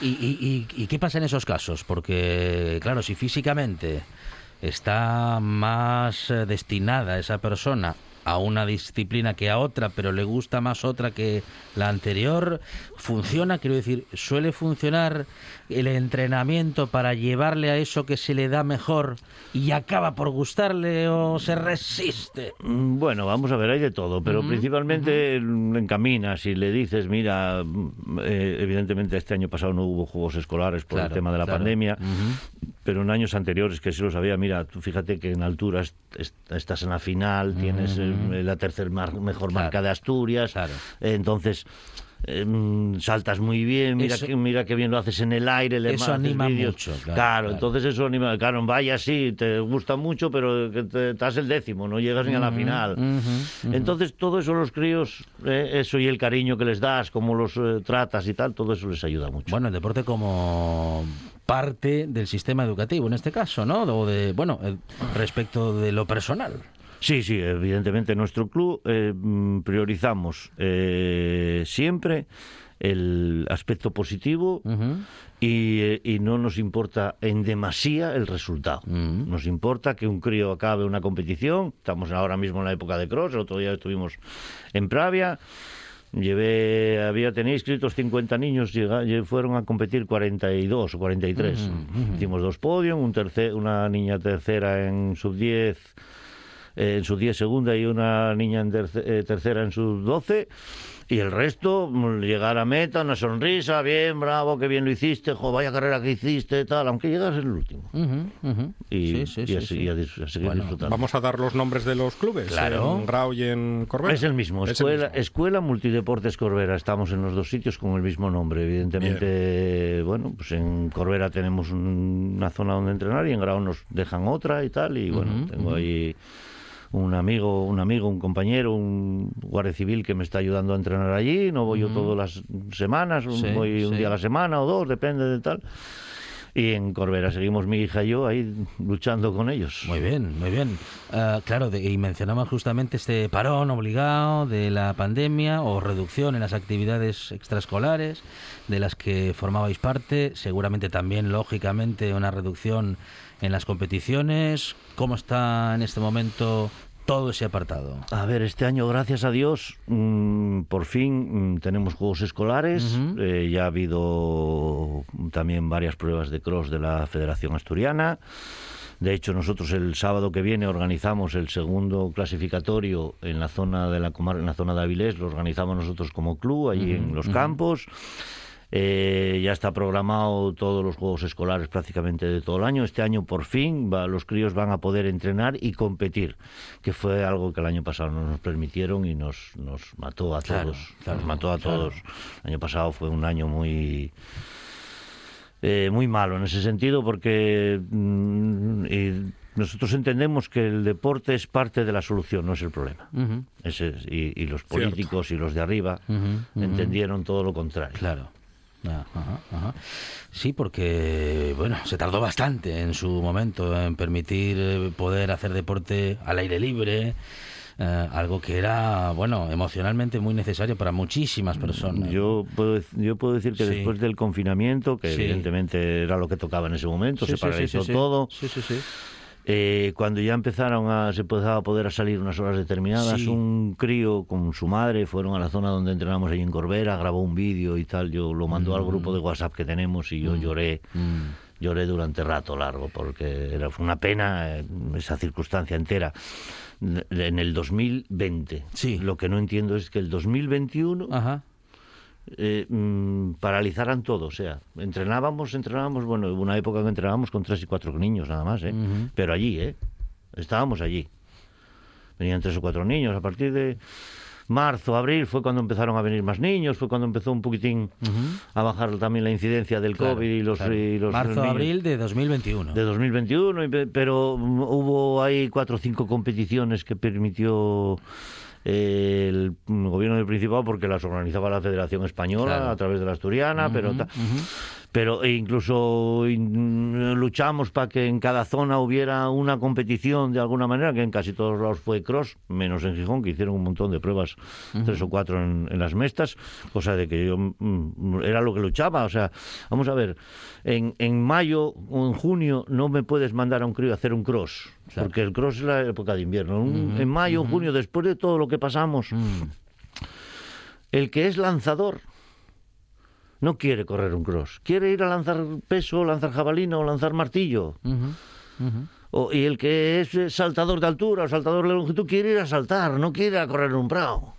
¿Y, y- y- y qué pasa en esos casos? Porque, claro, si físicamente está más eh, destinada esa persona a una disciplina que a otra, pero le gusta más otra que la anterior, funciona, quiero decir, suele funcionar el entrenamiento para llevarle a eso que se le da mejor y acaba por gustarle o se resiste. Mm, Bueno, vamos a ver, hay de todo, pero principalmente le encaminas y le dices, mira, mm, eh, evidentemente este año pasado no hubo juegos escolares por el tema de la claro. pandemia, pero en años anteriores que sí lo sabía, mira, tú fíjate que en altura est- est- estás en la final, tienes eh, la tercer mar- mejor Claro. marca de Asturias, Claro. entonces... mm, saltas muy bien, mira Eso- que mira qué bien lo haces en el aire, le Eso anima vídeos. mucho, claro, claro, entonces eso anima, claro, vaya sí, te gusta mucho, pero que te, estás el décimo, no llegas ni a la final. ujú, Entonces todo eso los críos, eh, eso y el cariño que les das, cómo los eh, tratas y tal, todo eso les ayuda mucho. Bueno, el deporte como parte del sistema educativo en este caso, ¿no? O de, bueno, eh, respecto de lo personal. Sí, sí, evidentemente en nuestro club eh, mm, priorizamos eh, siempre el aspecto positivo y, eh, y no nos importa en demasía el resultado. Nos importa que un crío acabe una competición. Estamos ahora mismo en la época de cross, el otro día estuvimos en Pravia. Llevé, había tenía inscritos 50 niños, fueron a competir 42 o 43. Hicimos dos podios, un tercer, una niña tercera en sub 10, eh, en sub 10 segunda y una niña en terce- eh, tercera en sub 12. Y el resto, mm, llegar a meta, una sonrisa, bien, bravo, qué bien lo hiciste, jo, vaya carrera que hiciste, tal, aunque llegas en el último. Y, Sí, sí, y sí, así- sí. y a, dis- a seguir Bueno, disfrutando. Vamos a dar los nombres de los clubes. Claro. En Grau y en Corbera. Es el mismo, Es el escuela, mismo. escuela Multideportes Corbera. Estamos en los dos sitios con el mismo nombre. Evidentemente, bueno, pues en Corbera tenemos un- una zona donde entrenar y en Grau nos dejan otra y tal. Y bueno, tengo ahí un amigo, un amigo, un compañero, un guardia civil que me está ayudando a entrenar allí. No voy yo todas las semanas, Sí, voy un día a la semana o dos, depende de tal. Y en Corbera seguimos mi hija y yo ahí luchando con ellos. Muy bien, muy bien. Ah, claro, de- y mencionaba justamente este parón obligado de la pandemia o reducción en las actividades extraescolares de las que formabais parte. Seguramente también, lógicamente, una reducción en las competiciones. ¿Cómo está en este momento todo ese apartado? A ver, este año, gracias a Dios, mm, por fin mm, tenemos juegos escolares. Ujú. Eh, ya ha habido también varias pruebas de cross de la Federación Asturiana. De hecho, nosotros el sábado que viene organizamos el segundo clasificatorio en la zona de la en la zona de Avilés. Lo organizamos nosotros como club allí en los campos. Eh, ya está programado todos los juegos escolares prácticamente de todo el año. Este año por fin va- los críos van a poder entrenar y competir, que fue algo que el año pasado no nos permitieron y nos, nos mató a Claro, todos. claro, nos mató a claro. todos. El año pasado fue un año muy eh, muy malo en ese sentido porque mm, y nosotros entendemos que el deporte es parte de la solución, no es el problema. Ese es- y, y los Cierto. políticos y los de arriba entendieron todo lo contrario. Claro. Ajá, ajá. Sí, porque bueno, se tardó bastante en su momento en permitir eh, poder hacer deporte al aire libre, eh, algo que era bueno emocionalmente muy necesario para muchísimas personas. Yo puedo, yo puedo decir que Sí. después del confinamiento, que Sí. evidentemente era lo que tocaba en ese momento, Sí, se paralizó todo, Sí, sí, sí. Eh, cuando ya empezaron a, se empezaba a poder salir unas horas determinadas, Sí. un crío con su madre fueron a la zona donde entrenamos ahí en Corbera, grabó un vídeo y tal, yo lo mandó al grupo de WhatsApp que tenemos y yo lloré. Mm. Lloré durante rato largo porque era, fue una pena eh, esa circunstancia entera. En el 2020. Sí. Lo que no entiendo es que el 2021 Ajá. Eh, mm, paralizaran todo. O sea, entrenábamos, entrenábamos, bueno, hubo una época que entrenábamos con tres y cuatro niños nada más, ¿eh? Pero allí, ¿eh? Estábamos allí. Venían tres o cuatro niños. A partir de marzo, abril, fue cuando empezaron a venir más niños, fue cuando empezó un poquitín a bajar también la incidencia del Claro, COVID y los, claro. y los Marzo, niños abril de 2021. de 2021, y pe- pero hubo ahí cuatro o cinco competiciones que permitió eh, el gobierno del Principado porque las organizaba la Federación Española Claro. a través de la Asturiana, pero ta- pero e incluso in- luchamos para que en cada zona hubiera una competición de alguna manera, que en casi todos lados fue cross, menos en Gijón, que hicieron un montón de pruebas, tres o cuatro en, en las mestas, cosa de que yo mm, era lo que luchaba. O sea, vamos a ver, en, en mayo o en junio no me puedes mandar a un crío a hacer un cross, Claro. porque el cross es la época de invierno. En mayo o junio, después de todo lo que pasamos, Mm. el que es lanzador no quiere correr un cross, quiere ir a lanzar peso, lanzar jabalina o lanzar martillo. O- y el que es eh, saltador de altura o saltador de longitud quiere ir a saltar, no quiere ir a correr un prado.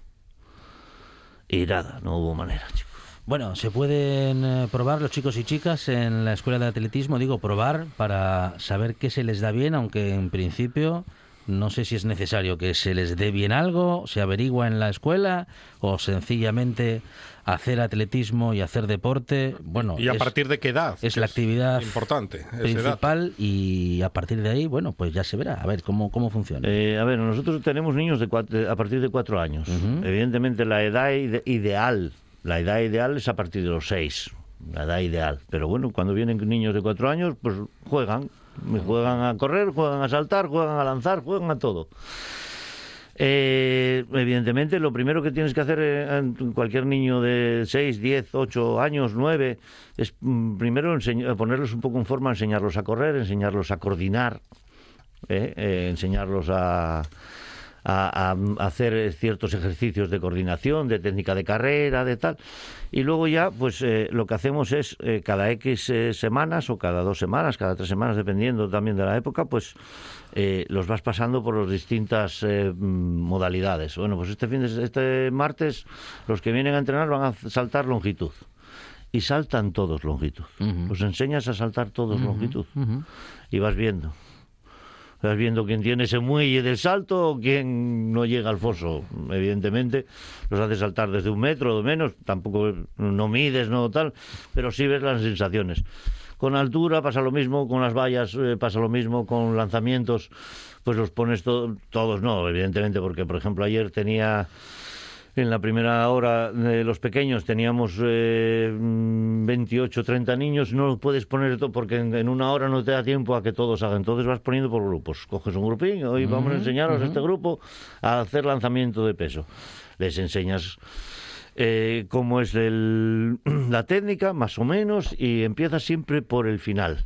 Y nada, no hubo manera, chico. Bueno, se pueden eh, probar los chicos y chicas en la escuela de atletismo, digo probar para saber qué se les da bien, aunque en principio no sé si es necesario que se les dé bien algo, se averigua en la escuela o sencillamente hacer atletismo y hacer deporte. Bueno, ¿Y a es- partir de qué edad? es la actividad importante. principal y a partir de ahí, bueno, pues ya se verá, a ver cómo, cómo funciona. Eh, a ver, nosotros tenemos niños de cuat- a partir de cuatro años. Evidentemente la edad ide- ideal, la edad ideal es a partir de los seis, la edad ideal. Pero bueno, cuando vienen niños de cuatro años, pues juegan, juegan a correr, juegan a saltar, juegan a lanzar, juegan a todo. Eh, evidentemente, lo primero que tienes que hacer eh, en cualquier niño de 6, 10, 8 años, 9, es mm, primero ponerlos un poco en forma, enseñarlos a correr, enseñarlos a coordinar, ¿eh? Eh, enseñarlos a, hacer ciertos ejercicios de coordinación, de técnica de carrera, de tal. Y luego ya, pues eh, lo que hacemos es eh, cada X eh, semanas o cada dos semanas, cada tres semanas, dependiendo también de la época, pues eh, los vas pasando por las distintas eh, mm, modalidades. Bueno, pues este fin de este martes los que vienen a entrenar van a saltar longitud. Y saltan todos longitud. Ujú. Los enseñas a saltar todos longitud. Y vas viendo. Vas viendo quién tiene ese muelle del salto o quién no llega al foso. Evidentemente, los hace saltar desde un metro o menos, tampoco no mides, no tal, pero sí ves las sensaciones. Con altura pasa lo mismo, con las vallas eh, pasa lo mismo, con lanzamientos, pues los pones to- todos, no, evidentemente, porque por ejemplo ayer tenía en la primera hora de los pequeños teníamos eh, mm, 28, 30 niños, no lo puedes poner todo porque en, en una hora no te da tiempo a que todos hagan. Entonces vas poniendo por grupos. Coges un grupín, hoy vamos a enseñaros a este grupo a hacer lanzamiento de peso. Les enseñas eh, cómo es el- la técnica, más o menos, y empiezas siempre por el final.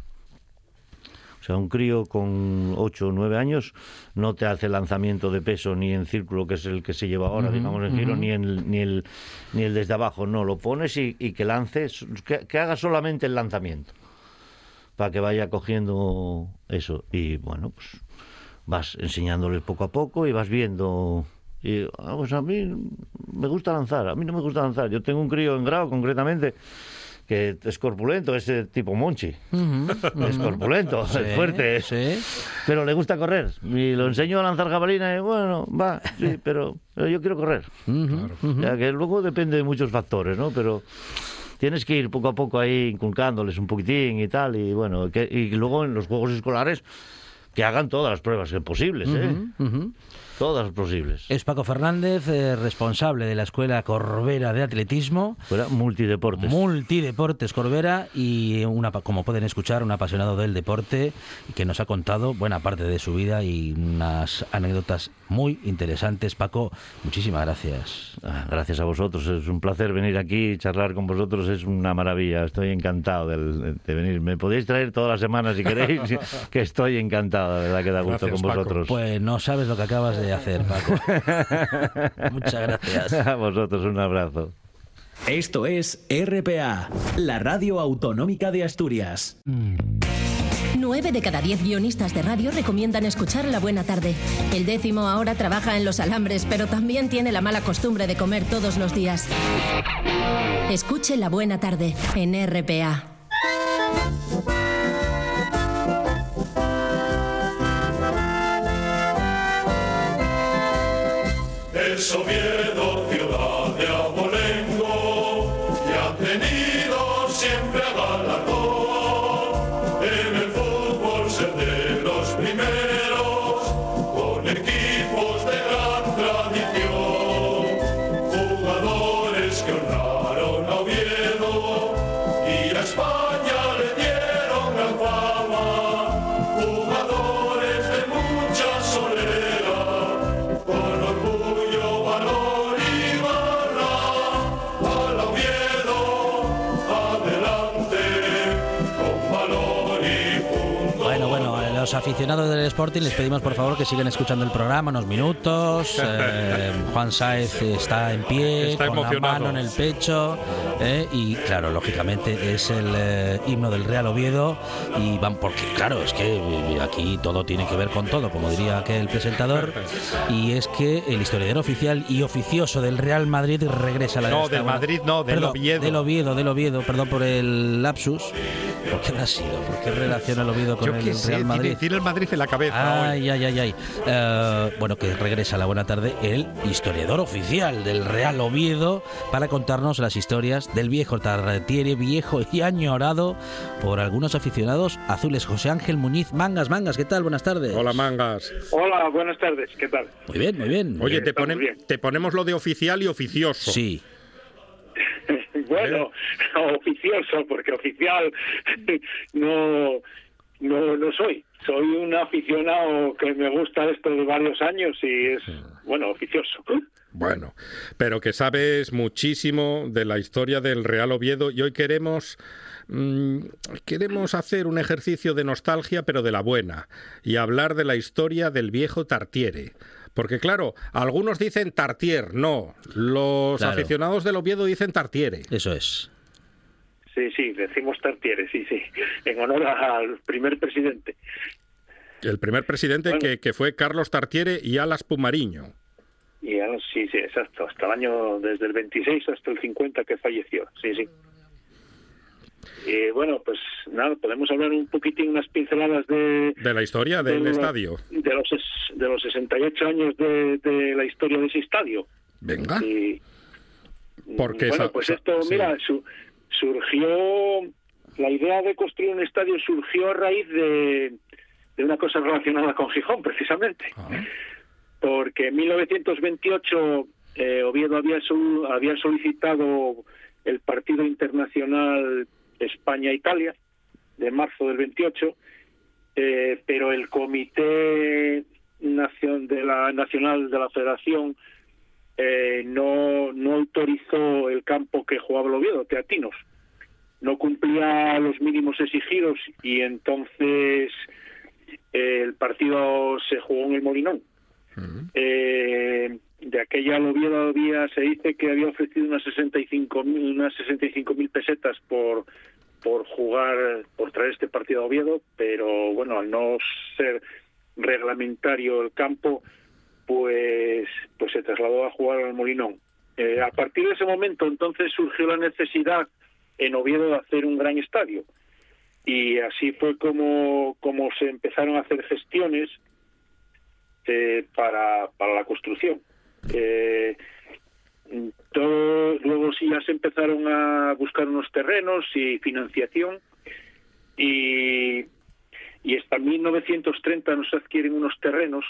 O sea, un crío con 8 o 9 años no te hace lanzamiento de peso ni en círculo, que es el que se lleva ahora, digamos, en giro, ni, en- ni, el, ni el desde abajo. No, lo pones y, y que lance, que, que haga solamente el lanzamiento, para que vaya cogiendo eso. Y bueno, pues vas enseñándoles poco a poco y vas viendo. Y ah, pues a mí me gusta lanzar, a mí no me gusta lanzar. Yo tengo un crío en grado, concretamente, que es corpulento, es tipo Monchi. Es corpulento, Sí, es fuerte. sí. Pero le gusta correr. Y lo enseño a lanzar jabalina y bueno, va, sí, pero, pero yo quiero correr. Ujú. Ya que luego depende de muchos factores, ¿no? Pero tienes que ir poco a poco ahí inculcándoles un poquitín y tal. Y bueno, que, y luego en los juegos escolares que hagan todas las pruebas posibles, ¿eh? Todas las posibles. Es Paco Fernández, eh, responsable de la Escuela Corbera de Atletismo. Fuera multideportes. Multideportes Corbera y una, como pueden escuchar, un apasionado del deporte que nos ha contado buena parte de su vida y unas anécdotas muy interesantes. Paco, muchísimas gracias. Ah, Gracias a vosotros, es un placer venir aquí y charlar con vosotros, es una maravilla, estoy encantado del- de, venir. Me podéis traer todas las semanas si queréis, que estoy encantado, de verdad que da gusto Gracias, con Paco. vosotros. Pues no sabes lo que acabas de hacer, Paco. Muchas gracias. A vosotros un abrazo. Esto es RPA, la radio autonómica de Asturias. Nueve de cada diez guionistas de radio recomiendan escuchar La Buena Tarde. El décimo ahora trabaja en los alambres, pero también tiene la mala costumbre de comer todos los días. Escuche La Buena Tarde en RPA. El Oviedo aficionados del Sporting les pedimos por favor que sigan escuchando el programa unos minutos. Eh, Juan Sáez está en pie, Está con la emocionado. mano en el pecho. eh, y claro, lógicamente es el eh, himno del Real Oviedo. Y van, porque claro, es que aquí todo tiene que ver con todo, como diría aquel presentador. Y es que el historiador oficial y oficioso del Real Madrid regresa a la No, del Madrid no, del Perdón, Oviedo. Del Oviedo, del Oviedo, perdón por el lapsus. ¿Por qué habrá sido? ¿Por qué relaciona el Oviedo con Yo el Real Madrid? tiene, tiene el Madrid en la cabeza hoy. Ay, ay, ay, ay. Eh, bueno, que regresa la buena tarde el historiador oficial del Real Oviedo para contarnos las historias del viejo Tartiere, viejo y añorado por algunos aficionados azules. José Ángel Muñiz Mangas, Mangas, ¿qué tal? Buenas tardes. Hola, mangas. Hola, buenas tardes, ¿qué tal? Muy bien, muy bien. Oye, te, bien. te ponemos lo de oficial y oficioso. Sí. bueno, oficioso, porque oficial no, no, no soy. Soy un aficionado que me gusta esto de varios años y es, bueno, oficioso. Bueno, pero que sabes muchísimo de la historia del Real Oviedo y hoy queremos mm, queremos hacer un ejercicio de nostalgia, pero de la buena, y hablar de la historia del viejo Tartiere. Porque claro, algunos dicen Tartier, no, los Claro. aficionados del Oviedo dicen Tartiere. Eso es. Sí, sí, decimos Tartiere, sí, sí, en honor al primer presidente. El primer presidente Bueno. que, que fue Carlos Tartiere y Alas Pumariño. Y sí, sí, exacto, hasta el año, desde el 26 hasta el 50 que falleció, sí, sí. Y bueno, pues nada, podemos hablar un poquitín, unas pinceladas de, De la historia del de- estadio. de los de los 68 años de, de la historia de ese estadio. Venga. Y, Porque bueno, esa- pues esto, sí. mira, su- surgió la idea de construir un estadio surgió a raíz de, de una cosa relacionada con Gijón, precisamente, Ah, porque en 1928 eh, Oviedo había había solicitado el partido internacional España-Italia de marzo del 28, eh, pero el Comité de la Nacional de la Federación eh, no, no autorizó el campo que jugaba el Oviedo, Teatinos. No cumplía los mínimos exigidos y entonces eh, el partido se jugó en el Molinón. Eh, de aquella el Oviedo había, se dice que había ofrecido unas 65.000 unas 65.000 pesetas por por jugar, por traer este partido a Oviedo, pero bueno, al no ser reglamentario el campo, pues, pues se trasladó a jugar al Molinón. Eh, a partir de ese momento, entonces surgió la necesidad en Oviedo de hacer un gran estadio. Y así fue como, como se empezaron a hacer gestiones eh, para, para la construcción. Eh, todo, luego sí ya se empezaron a buscar unos terrenos y financiación y, y hasta 1930 nos adquieren unos terrenos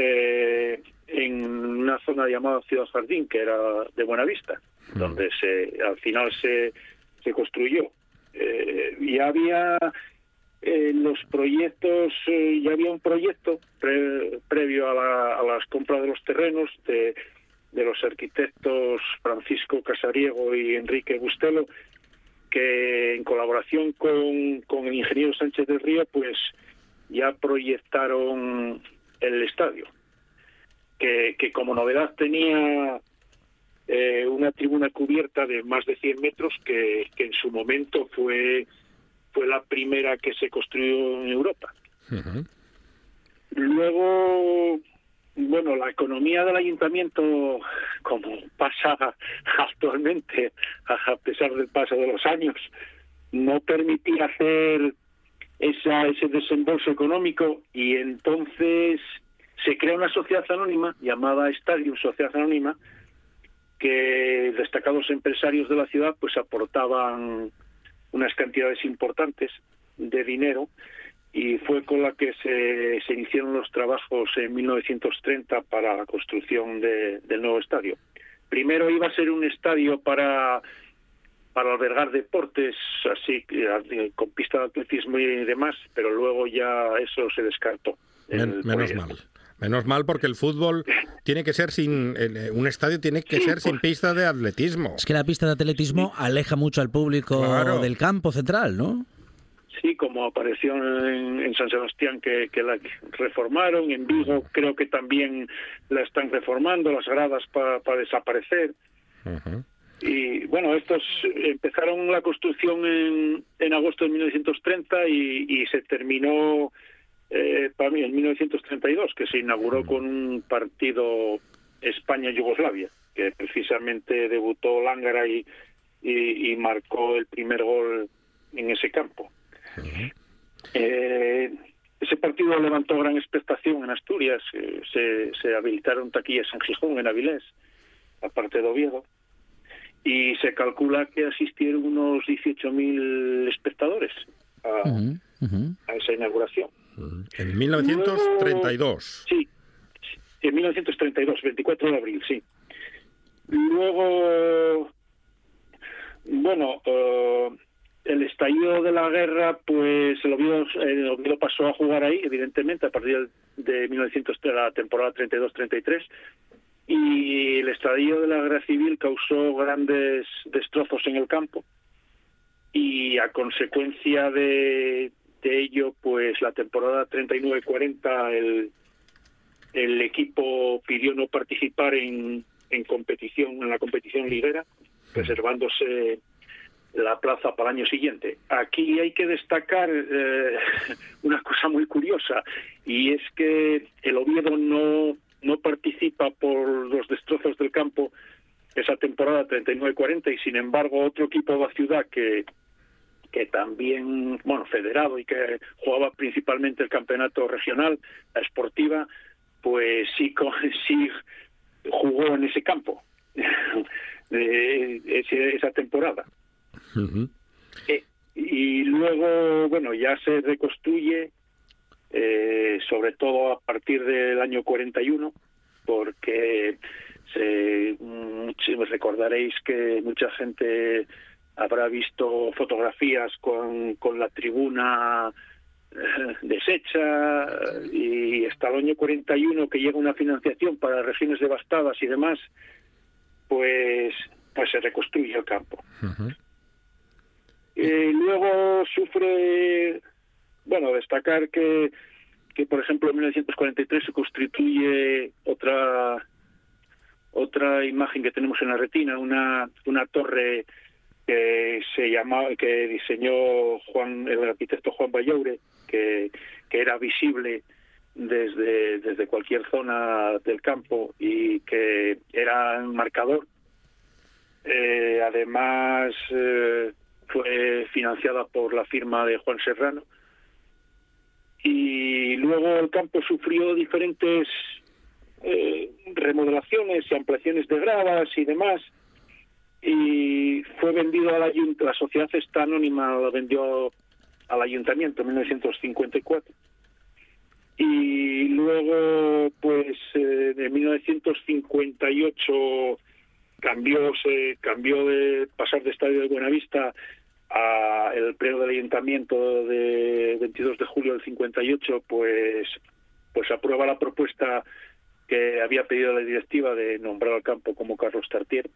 eh, en una zona llamada Ciudad Jardín, que era de Buenavista, donde se al final se, se construyó. Eh, y había eh, los proyectos, eh, ya había un proyecto pre- previo a, la- a las compras de los terrenos de, de los arquitectos Francisco Casariego y Enrique Bustelo, que en colaboración con, con el ingeniero Sánchez del Río, pues ya proyectaron el estadio, que, que como novedad tenía eh, una tribuna cubierta de más de 100 metros, que, que en su momento fue, fue la primera que se construyó en Europa. Luego, bueno, la economía del ayuntamiento, como pasa actualmente, a pesar del paso de los años, no permitía hacer ese desembolso económico y entonces se crea una sociedad anónima llamada Stadium Sociedad Anónima que destacados empresarios de la ciudad pues aportaban unas cantidades importantes de dinero y fue con la que se, se iniciaron los trabajos en 1930 para la construcción de- del nuevo estadio. Primero iba a ser un estadio para para albergar deportes así eh, con pista de atletismo y demás, pero luego ya eso se descartó. Men- menos mal. Menos mal porque el fútbol tiene que ser sin eh, un estadio tiene que Sí, ser sin pista de atletismo. Es que la pista de atletismo aleja mucho al público Claro. del campo central, ¿no? Sí, como apareció en, en San Sebastián que, que la reformaron, en Vigo creo que también la están reformando, las gradas para desaparecer. Ujú. Y bueno, estos empezaron la construcción en, en agosto de 1930 y, y se terminó eh, para mí en 1932, que se inauguró con un partido España-Yugoslavia, que precisamente debutó Lángara y, y, y marcó el primer gol en ese campo. Eh, ese partido levantó gran expectación en Asturias, eh, se, se habilitaron taquillas en Gijón, en Avilés, aparte de Oviedo, y se calcula que asistieron unos 18.000 espectadores a, Ujú, ujú. a esa inauguración. En 1932. Sí, en 1932, 24 de abril, sí. Luego, bueno, eh, el estallido de la guerra, pues el Oviedo, el Oviedo pasó a jugar ahí, evidentemente, a partir de 1900, de la temporada 32-33, y el estallido de la guerra civil causó grandes destrozos en el campo, y a consecuencia de, de ello, pues la temporada 39-40 el, el equipo pidió no participar en, en competición, en la competición liguera, reservándose la plaza para el año siguiente. Aquí hay que destacar eh, una cosa muy curiosa y es que el Oviedo no, no participa por los destrozos del campo esa temporada 39-40 y sin embargo otro equipo de la ciudad que que también, bueno, federado y que jugaba principalmente el campeonato regional, la esportiva, pues sí, sí jugó en ese campo, de ese- esa temporada. Eh, y luego, bueno, ya se reconstruye, eh, sobre todo a partir del año 41, porque se, si recordaréis que mucha gente habrá visto fotografías con, con la tribuna eh, deshecha y hasta el año 41 que llega una financiación para regiones devastadas y demás, pues, pues se reconstruye el campo. Eh, luego sufre, bueno, destacar que, que por ejemplo en 1943 se constituye otra otra imagen que tenemos en la retina, una una torre que se que diseñó Juan el arquitecto Juan Bayoure, que, que era visible desde desde cualquier zona del campo y que era un marcador. Eh, además eh, fue financiada por la firma de Juan Serrano. Y luego el campo sufrió diferentes eh, remodelaciones y ampliaciones de gradas y demás. Y fue vendido al ayuntamiento, la sociedad esta anónima lo vendió al ayuntamiento en 1954. Y luego, pues, eh, en 1958 cambió, se cambió de pasar de Estadio de Buenavista a el pleno del ayuntamiento de 22 de julio del 58 pues pues aprueba la propuesta que había pedido la directiva de nombrar al campo como Carlos Tartier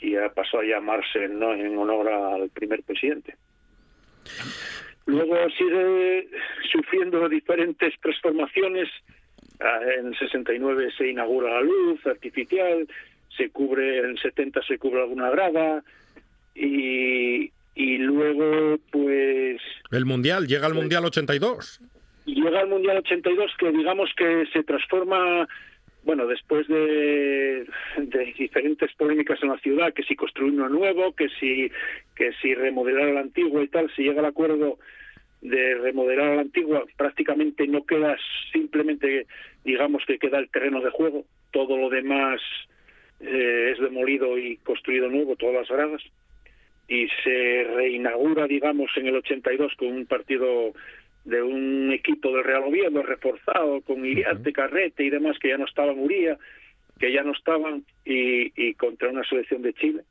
y ya pasó a llamarse ¿no? en honor al primer presidente. Luego sigue sufriendo diferentes transformaciones. Ah, En el 69 se inaugura la luz artificial, se cubre, en el 70 se cubre alguna grada y, y luego pues El Mundial, llega al Mundial 82. llega el Mundial 82 que digamos que se transforma, bueno, después de, de diferentes polémicas en la ciudad, que si construir uno nuevo, que si, que si remodelar el antiguo y tal, si llega el acuerdo de remodelar el antiguo, prácticamente no queda simplemente, digamos que queda el terreno de juego, todo lo demás eh, es demolido y construido nuevo, todas las gradas y se reinaugura, digamos, en el 82 con un partido de un equipo del Real Oviedo reforzado con Iriarte, Carrete y demás que ya no estaban Uría, que ya no estaban y, y contra una selección de Chile.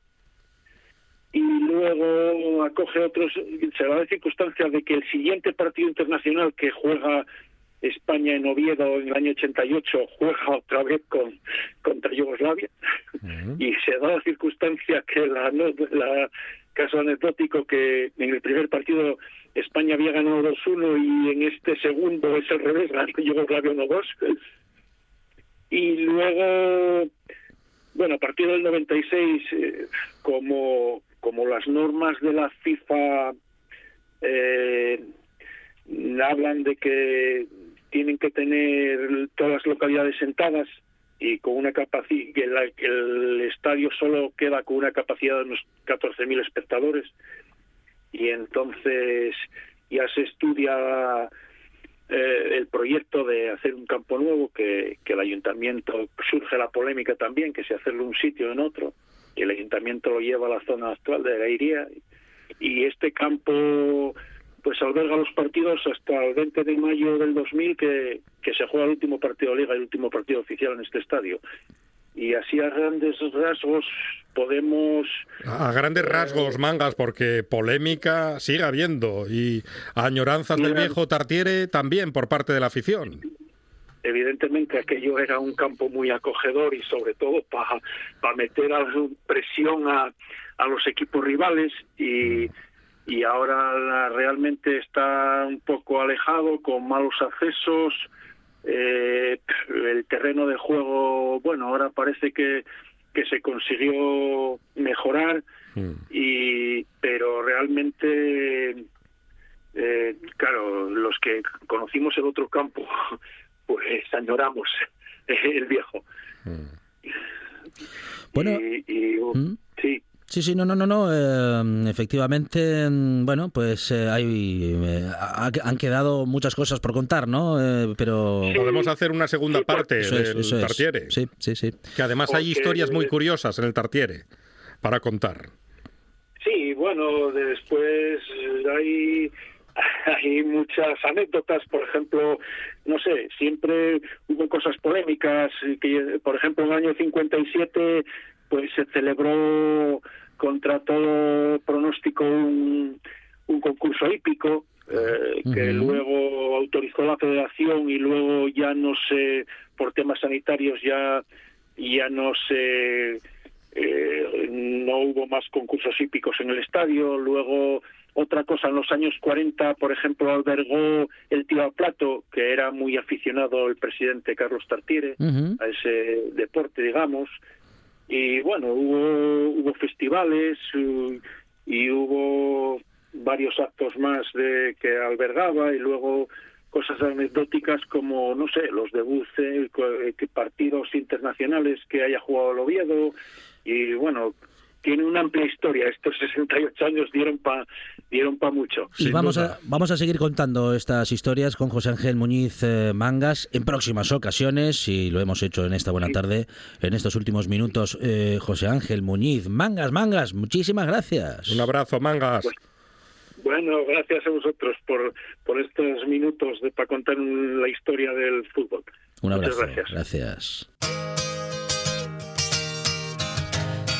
Y luego acoge otros, se da la circunstancia de que el siguiente partido internacional que juega España en Oviedo en el año 88 juega otra vez con contra Yugoslavia. Y se da la circunstancia que la, la caso anecdótico que en el primer partido España había ganado 2-1 y en este segundo es al revés, ganó Yugoslavia 1-2 y luego bueno, a partir del 96 eh, como como las normas de la FIFA eh, hablan de que tienen que tener todas las localidades sentadas y con una capacidad que, el estadio solo queda con una capacidad de unos 14.000 espectadores. Y entonces ya se estudia eh, el proyecto de hacer un campo nuevo que, el ayuntamiento surge la polémica también que si hacerlo un sitio en otro y el ayuntamiento lo lleva a la zona actual de Gairía y este campo pues alberga los partidos hasta el 20 de mayo del 2000 que, que se juega el último partido de liga y el último partido oficial en este estadio. Y así a grandes rasgos podemos... A grandes rasgos, mangas, porque polémica sigue habiendo y añoranzas del viejo Tartiere también por parte de la afición. Evidentemente aquello era un campo muy acogedor y sobre todo para meter a presión a, a los equipos rivales y, y ahora realmente está un poco alejado con malos accesos eh, el terreno de juego bueno ahora parece que que se consiguió mejorar mm. y pero realmente eh, claro los que conocimos el otro campo pues añoramos el viejo. Mm. Bueno, ¿Mm? sí. Sí, sí, no, no, no, no. Eh, efectivamente, mm, bueno, pues eh, hay, eh, han quedado muchas cosas por contar, ¿no? pero podemos hacer una segunda parte del Tartiere. Sí, sí, sí. Que además hay historias muy curiosas en el Tartiere para contar. Sí, bueno, después hay hay muchas anécdotas, por ejemplo, no sé, siempre hubo cosas polémicas, que por ejemplo en el año 57 pues se celebró contra todo pronóstico un, un concurso hípico eh, que luego autorizó la federación y luego ya no se, por temas sanitarios ya, ya no se, eh, no hubo más concursos hípicos en el estadio, luego otra cosa, en los años 40, por ejemplo, albergó el tiro al plato, que era muy aficionado el presidente Carlos Tartiere a ese deporte, digamos. Y bueno, hubo, hubo festivales uh, y hubo varios actos más de que albergaba y luego cosas anecdóticas como, no sé, los debuts, eh, partidos internacionales que haya jugado el Oviedo. Y bueno, tiene una amplia historia. Estos 68 años dieron para dieron pa mucho. Y vamos a, vamos a seguir contando estas historias con José Ángel Muñiz eh, Mangas en próximas ocasiones y lo hemos hecho en esta buena tarde, en estos últimos minutos. Eh, José Ángel Muñiz Mangas, Mangas, muchísimas gracias. Un abrazo, Mangas. bueno, gracias a vosotros por, por estos minutos de, para contar la historia del fútbol. Un abrazo. gracias. gracias.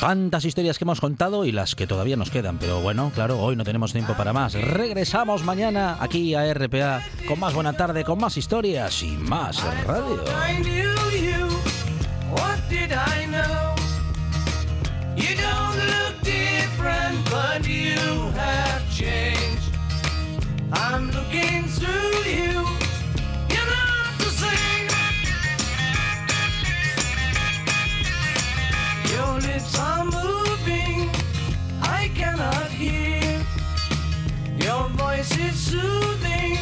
Tantas historias que hemos contado y las que todavía nos quedan, pero bueno, claro, hoy no tenemos tiempo para más. Regresamos mañana aquí a RPA con más buena tarde, con más historias y más radio. Your lips are moving, I cannot hear. Your voice is soothing,